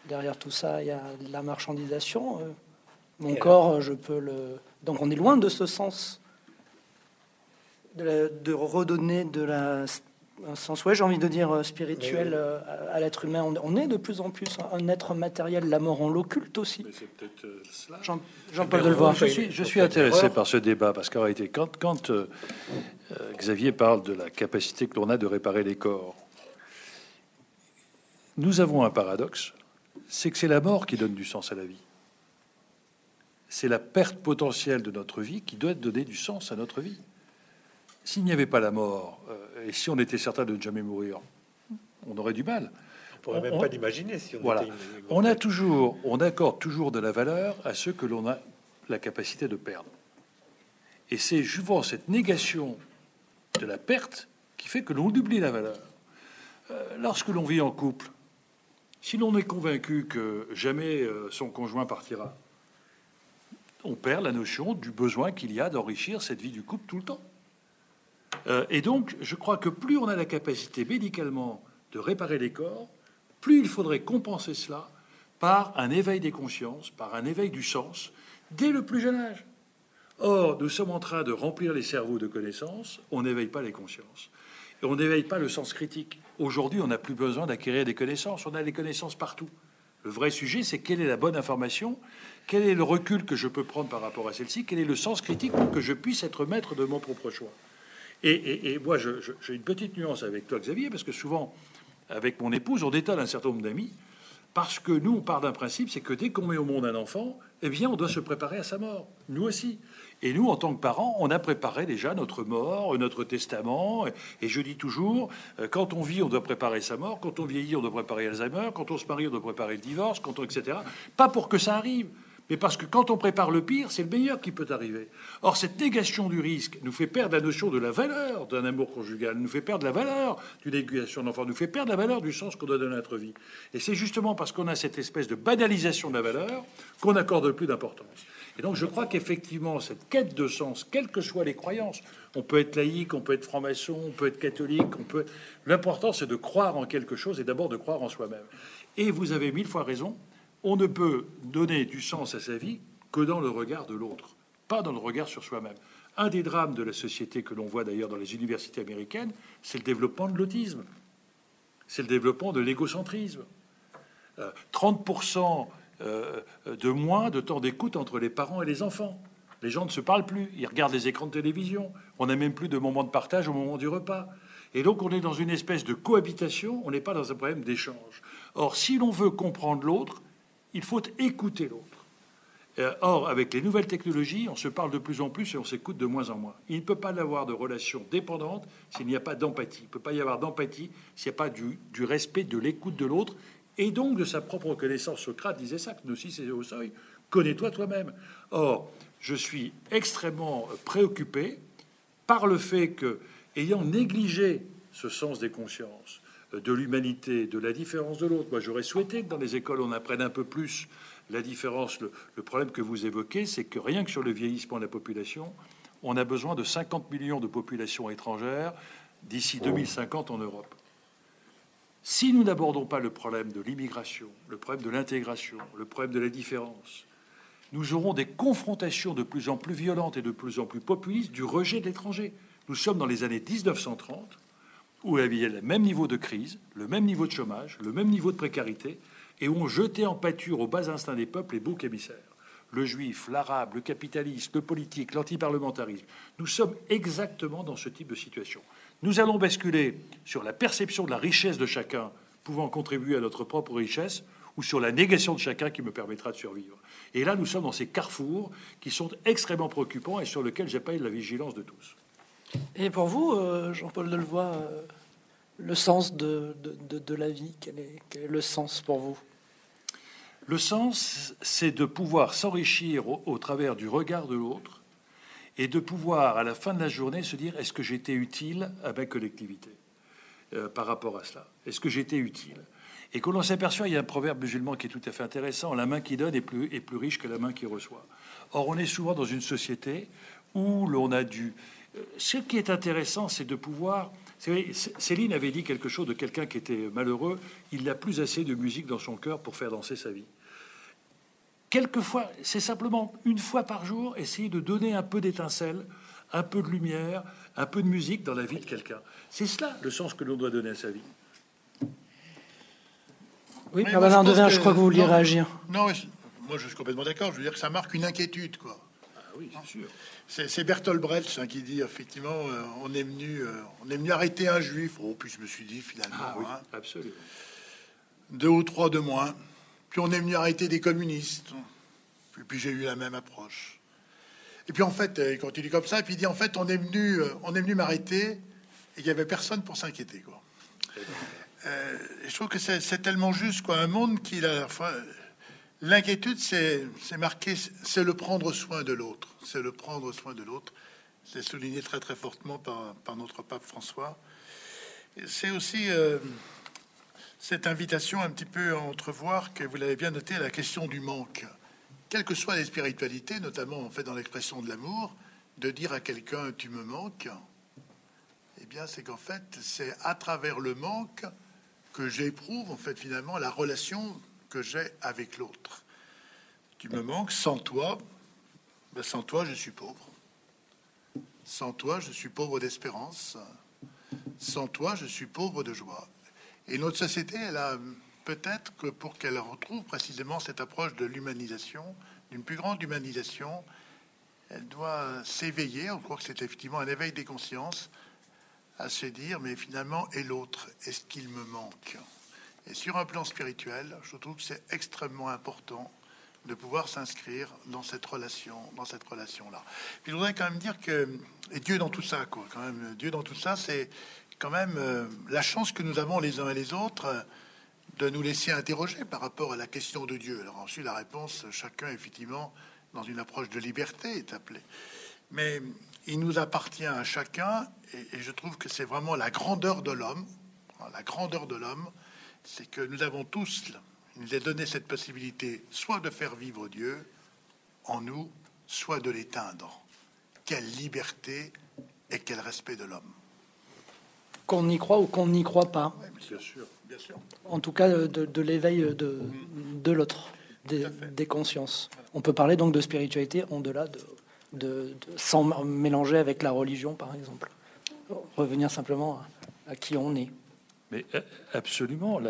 derrière tout ça, il y a de la marchandisation. euh. Mon Et corps, je peux le... Donc, on est loin de ce sens de, la- de redonner de la un sens, ouais, j'ai envie de dire euh, spirituel euh, à, l'être humain. On, on est de plus en plus un, être matériel. La mort, on l'occulte aussi. euh. Jean- Jean-Paul Mais Delevoye. Je suis, je suis intéressé erreur. par ce débat parce qu'en réalité, quand, quand euh, euh, Xavier parle de la capacité que l'on a de réparer les corps. Nous avons un paradoxe, c'est que c'est la mort qui donne du sens à la vie. C'est la perte potentielle de notre vie qui doit donner du sens à notre vie. S'il n'y avait pas la mort, euh, et si on était certain de ne jamais mourir, on aurait du mal. On pourrait même pas l'imaginer si on voilà. On a toujours, on accorde toujours de la valeur à ceux que l'on a la capacité de perdre. Et c'est souvent cette négation de la perte qui fait que l'on oublie la valeur. Euh, lorsque l'on vit en couple, si l'on est convaincu que jamais euh, son conjoint partira, on perd la notion du besoin qu'il y a d'enrichir cette vie du couple tout le temps. Euh, et donc, je crois que plus on a la capacité médicalement de réparer les corps, plus il faudrait compenser cela par un éveil des consciences, par un éveil du sens, dès le plus jeune âge. Or, nous sommes en train de remplir les cerveaux de connaissances, on n'éveille pas les consciences. Et on n'éveille pas le sens critique. Aujourd'hui, on n'a plus besoin d'acquérir des connaissances, on a des connaissances partout. Le vrai sujet, c'est quelle est la bonne information, quel est le recul que je peux prendre par rapport à celle-ci, quel est le sens critique pour que je puisse être maître de mon propre choix. Et, moi, j'ai une petite nuance avec toi, Xavier, parce que souvent, avec mon épouse, on détale un certain nombre d'amis, parce que nous, on part d'un principe, c'est que dès qu'on met au monde un enfant, eh bien, on doit se préparer à sa mort, nous aussi. Et nous, en tant que parents, on a préparé déjà notre mort, notre testament. Et je dis toujours, euh, quand on vit, on doit préparer sa mort. Quand on vieillit, on doit préparer Alzheimer. Quand on se marie, on doit préparer le divorce. Quand on, etc. Pas pour que ça arrive, mais parce que quand on prépare le pire, c'est le meilleur qui peut arriver. Or, cette négation du risque nous fait perdre la notion de la valeur d'un amour conjugal, nous fait perdre la valeur d'une éducation d'enfant, nous fait perdre la valeur du sens qu'on donne à notre vie. Et c'est justement parce qu'on a cette espèce de banalisation de la valeur qu'on n'accorde plus d'importance. Et donc, je crois qu'effectivement, cette quête de sens, quelles que soient les croyances, on peut être laïque, on peut être franc-maçon, on peut être catholique, on peut. L'important, c'est de croire en quelque chose et d'abord de croire en soi-même. Et vous avez mille fois raison on ne peut donner du sens à sa vie que dans le regard de l'autre, pas dans le regard sur soi-même. Un des drames de la société que l'on voit d'ailleurs dans les universités américaines, c'est le développement de l'autisme, c'est le développement de l'égocentrisme. 30% euh, euh, de moins de temps d'écoute entre les parents et les enfants. Les gens ne se parlent plus, ils regardent les écrans de télévision. On n'a même plus de moments de partage au moment du repas. Et donc on est dans une espèce de cohabitation, on n'est pas dans un problème d'échange. Or, si l'on veut comprendre l'autre, il faut écouter l'autre. Euh, or, avec les nouvelles technologies, on se parle de plus en plus et on s'écoute de moins en moins. Il ne peut pas y avoir de relation dépendante s'il n'y a pas d'empathie. Il ne peut pas y avoir d'empathie s'il n'y a pas du, respect de l'écoute de l'autre et donc de sa propre connaissance. Socrate disait ça, que nous aussi c'est au seuil. Connais-toi toi-même. Or, je suis extrêmement préoccupé par le fait que, ayant négligé ce sens des consciences, de l'humanité, de la différence de l'autre. Moi, j'aurais souhaité que dans les écoles, on apprenne un peu plus la différence. Le, problème que vous évoquez, c'est que rien que sur le vieillissement de la population, on a besoin de 50 millions de populations étrangères d'ici 2050 en Europe. Si nous n'abordons pas le problème de l'immigration, le problème de l'intégration, le problème de la différence, nous aurons des confrontations de plus en plus violentes et de plus en plus populistes du rejet de l'étranger. Nous sommes dans les années 1930 où il y avait le même niveau de crise, le même niveau de chômage, le même niveau de précarité, et où on jetait en pâture aux bas instincts des peuples les boucs émissaires. Le juif, l'arabe, le capitaliste, le politique, l'antiparlementarisme. Nous sommes exactement dans ce type de situation. Nous allons basculer sur la perception de la richesse de chacun pouvant contribuer à notre propre richesse, ou sur la négation de chacun qui me permettra de survivre. Et là, nous sommes dans ces carrefours qui sont extrêmement préoccupants et sur lesquels j'appelle la vigilance de tous. Et pour vous, euh, Jean-Paul Delevoye, euh, le sens de, de, la vie, quel est, le sens pour vous? Le sens, c'est de pouvoir s'enrichir au, travers du regard de l'autre et de pouvoir, à la fin de la journée, se dire est-ce que j'étais utile à ma collectivité euh, par rapport à cela? Est-ce que j'étais utile? Et que l'on s'aperçoit, il y a un proverbe musulman qui est tout à fait intéressant la main qui donne est plus, est plus riche que la main qui reçoit. Or, on est souvent dans une société où l'on a dû ce qui est intéressant, c'est de pouvoir. Céline avait dit quelque chose de quelqu'un qui était malheureux. Il n'a plus assez de musique dans son cœur pour faire danser sa vie. Quelquefois, c'est simplement une fois par jour essayer de donner un peu d'étincelle, un peu de lumière, un peu de musique dans la vie de quelqu'un. C'est cela le sens que l'on doit donner à sa vie. Oui, Madame Devin, je crois que vous vouliez réagir. Non, moi je suis complètement d'accord. Je veux dire que ça marque une inquiétude, quoi. Oui, c'est sûr. C'est Bertolt Brecht hein, qui dit effectivement, euh, on est venu, euh, on est venu arrêter un juif. Oh, puis je me suis dit finalement, Ah oui, hein, absolument. deux ou trois de moins. Puis on est venu arrêter des communistes. Puis, puis j'ai eu la même approche. Et puis en fait, euh, il continue comme ça. Et puis il dit en fait, on est venu, on est venu m'arrêter et il y avait personne pour s'inquiéter. Quoi. Euh, et je trouve que c'est c'est tellement juste, quoi. Un monde qui, à la fois, l'inquiétude, c'est marqué, c'est le prendre soin de l'autre. C'est le prendre soin de l'autre. C'est souligné très très fortement par, notre pape François. C'est aussi euh, cette invitation un petit peu à entrevoir que vous l'avez bien noté, la question du manque. Quelles que soient les spiritualités, notamment en fait dans l'expression de l'amour, de dire à quelqu'un tu me manques, eh bien c'est qu'en fait c'est à travers le manque que j'éprouve en fait finalement la relation que j'ai avec l'autre. Tu me manques, sans toi, ben, sans toi je suis pauvre. Sans toi je suis pauvre d'espérance. Sans toi je suis pauvre de joie. Et notre société, elle a peut-être que pour qu'elle retrouve précisément cette approche de l'humanisation, d'une plus grande humanisation, elle doit s'éveiller. On croit que c'est effectivement un éveil des consciences à se dire, mais finalement, et l'autre, est-ce qu'il me manque? Et sur un plan spirituel, je trouve que c'est extrêmement important de pouvoir s'inscrire dans cette relation, dans cette relation-là. Puis je voudrais quand même dire que Dieu dans tout ça. Quand même, Dieu dans tout ça, c'est quand même euh, la chance que nous avons les uns et les autres euh, de nous laisser interroger par rapport à la question de Dieu. Alors ensuite, la réponse, chacun effectivement dans une approche de liberté est appelé. Mais il nous appartient à chacun, et, et je trouve que c'est vraiment la grandeur de l'homme. La grandeur de l'homme, c'est que nous avons tous, il nous est donné cette possibilité, soit de faire vivre Dieu en nous, soit de l'éteindre. Quelle liberté et quel respect de l'homme. Qu'on y croit ou qu'on n'y croit pas. Bien sûr. Bien sûr. En tout cas, de, de l'éveil de, de l'autre, des, consciences. On peut parler donc de spiritualité en-delà de, de, de- sans mélanger avec la religion, par exemple. Revenir simplement à, à qui on est. Mais euh, absolument.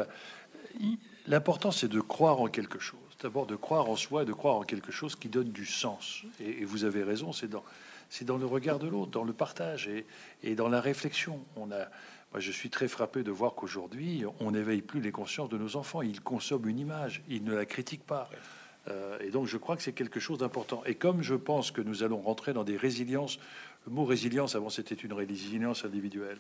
L'important, c'est de croire en quelque chose. D'abord, de croire en soi et de croire en quelque chose qui donne du sens. Et, vous avez raison, c'est dans, le regard de l'autre, dans le partage et, et dans la réflexion. On a, moi, je suis très frappé de voir qu'aujourd'hui, on n'éveille plus les consciences de nos enfants. Ils consomment une image, ils ne la critiquent pas. Euh, et donc, je crois que c'est quelque chose d'important. Et comme je pense que nous allons rentrer dans des résiliences, le mot résilience, avant, c'était une résilience individuelle.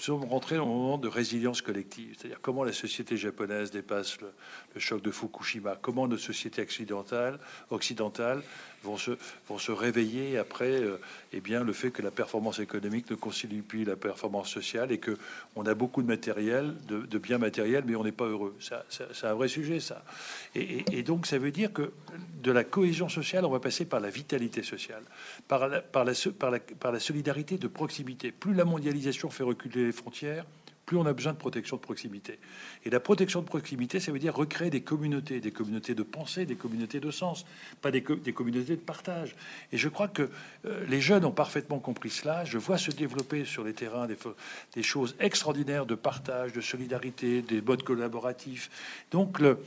Nous sommes rentrés dans un moment de résilience collective, c'est-à-dire comment la société japonaise dépasse le, choc de Fukushima, comment nos sociétés occidentales, occidentales vont, se, vont se réveiller après euh, eh bien, le fait que la performance économique ne constitue plus la performance sociale et que on a beaucoup de matériel, de, de biens matériels, mais on n'est pas heureux. Ça, c'est un vrai sujet, ça. Et, et- donc, ça veut dire que de la cohésion sociale, on va passer par la vitalité sociale, par la, par la, par la, par la solidarité de proximité. Plus la mondialisation fait reculer les frontières, plus on a besoin de protection de proximité. Et la protection de proximité, ça veut dire recréer des communautés, des communautés de pensée, des communautés de sens, pas des, co- des communautés de partage. Et je crois que euh, les jeunes ont parfaitement compris cela. Je vois se développer sur les terrains des, des choses extraordinaires de partage, de solidarité, des modes collaboratifs. Donc le,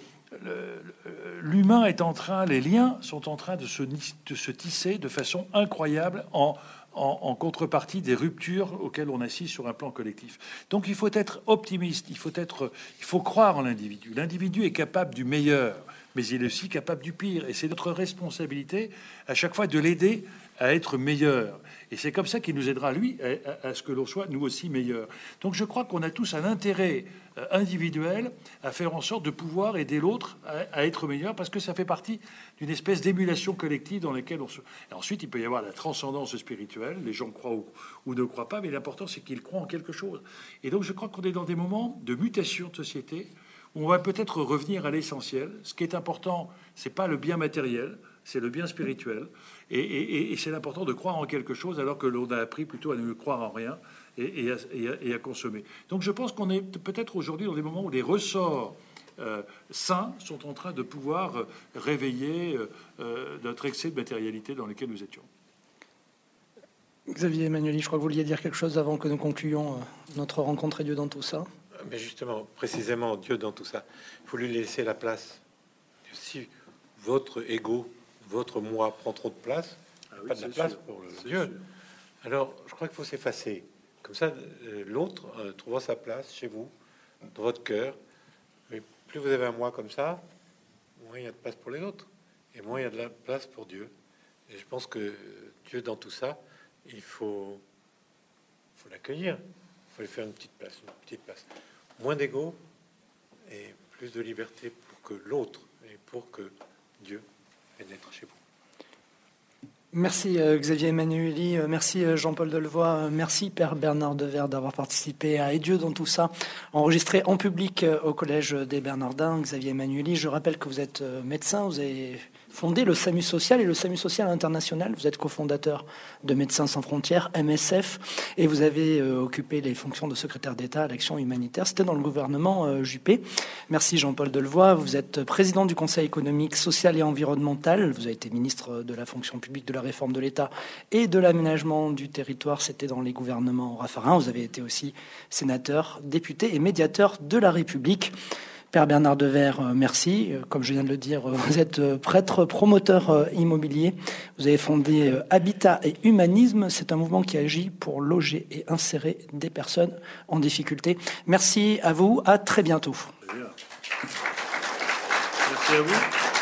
l'humain est en train, les liens sont en train de se, de se tisser de façon incroyable en, en, contrepartie des ruptures auxquelles on assiste sur un plan collectif. Donc il faut être optimiste, il faut, être, il faut croire en l'individu. L'individu est capable du meilleur, mais il est aussi capable du pire. Et c'est notre responsabilité à chaque fois de l'aider à être meilleur. Et c'est comme ça qu'il nous aidera, lui, à, ce que l'on soit, nous aussi, meilleurs. Donc je crois qu'on a tous un intérêt euh, individuel à faire en sorte de pouvoir aider l'autre à, être meilleur, parce que ça fait partie d'une espèce d'émulation collective dans laquelle on se... Ensuite, il peut y avoir la transcendance spirituelle, les gens croient ou, ou ne croient pas, mais l'important, c'est qu'ils croient en quelque chose. Et donc je crois qu'on est dans des moments de mutation de société, où on va peut-être revenir à l'essentiel. Ce qui est important, c'est pas le bien matériel, c'est le bien spirituel. Et, et- et- et c'est important de croire en quelque chose alors que l'on a appris plutôt à ne croire en rien et, et à, et à- et à consommer. Donc je pense qu'on est peut-être aujourd'hui dans des moments où les ressorts euh, sains sont en train de pouvoir euh, réveiller euh, euh, notre excès de matérialité dans lequel nous étions. Xavier Emmanueli, je crois que vous vouliez dire quelque chose avant que nous concluions notre rencontre et Dieu dans tout ça. Mais justement, précisément, Dieu dans tout ça, il faut lui laisser la place. Si votre ego, votre moi prend trop de place, Ah pas de la place pour le Dieu. Alors, je crois qu'il faut s'effacer. Comme ça, euh, l'autre euh, trouvera sa place chez vous, dans votre cœur. Mais plus vous avez un moi comme ça, moins il y a de place pour les autres. Et moins il y a de la place pour Dieu. Et je pense que Dieu, dans tout ça, il faut, faut l'accueillir. Il faut lui faire une petite place, une petite place. Moins d'ego et plus de liberté pour que l'autre et pour que Dieu vienne être chez vous. Merci euh, Xavier Emmanueli, euh, merci euh, Jean-Paul Delevoye, merci Père Bernard Devers d'avoir participé à Et Dieu dans tout ça, enregistré en public au Collège des Bernardins. Xavier Emmanueli, je rappelle que vous êtes médecin, vous avez fondé le SAMU social et le SAMU social international. Vous êtes cofondateur de Médecins sans frontières, MSF, et vous avez euh, occupé les fonctions de secrétaire d'État à l'action humanitaire. C'était dans le gouvernement euh, Juppé. Merci Jean-Paul Delevoye. Vous êtes président du Conseil économique, social et environnemental. Vous avez été ministre de la fonction publique, de la réforme de l'État et de l'aménagement du territoire. C'était dans les gouvernements Raffarin. Vous avez été aussi sénateur, député et médiateur de la République. Père Bernard Devers, euh, merci. Euh, comme je viens de le dire, euh, vous êtes prêtre promoteur immobilier. Vous avez fondé Habitat et Humanisme. C'est un mouvement qui agit pour loger et insérer des personnes en difficulté. Merci à vous. À très bientôt. Merci à vous.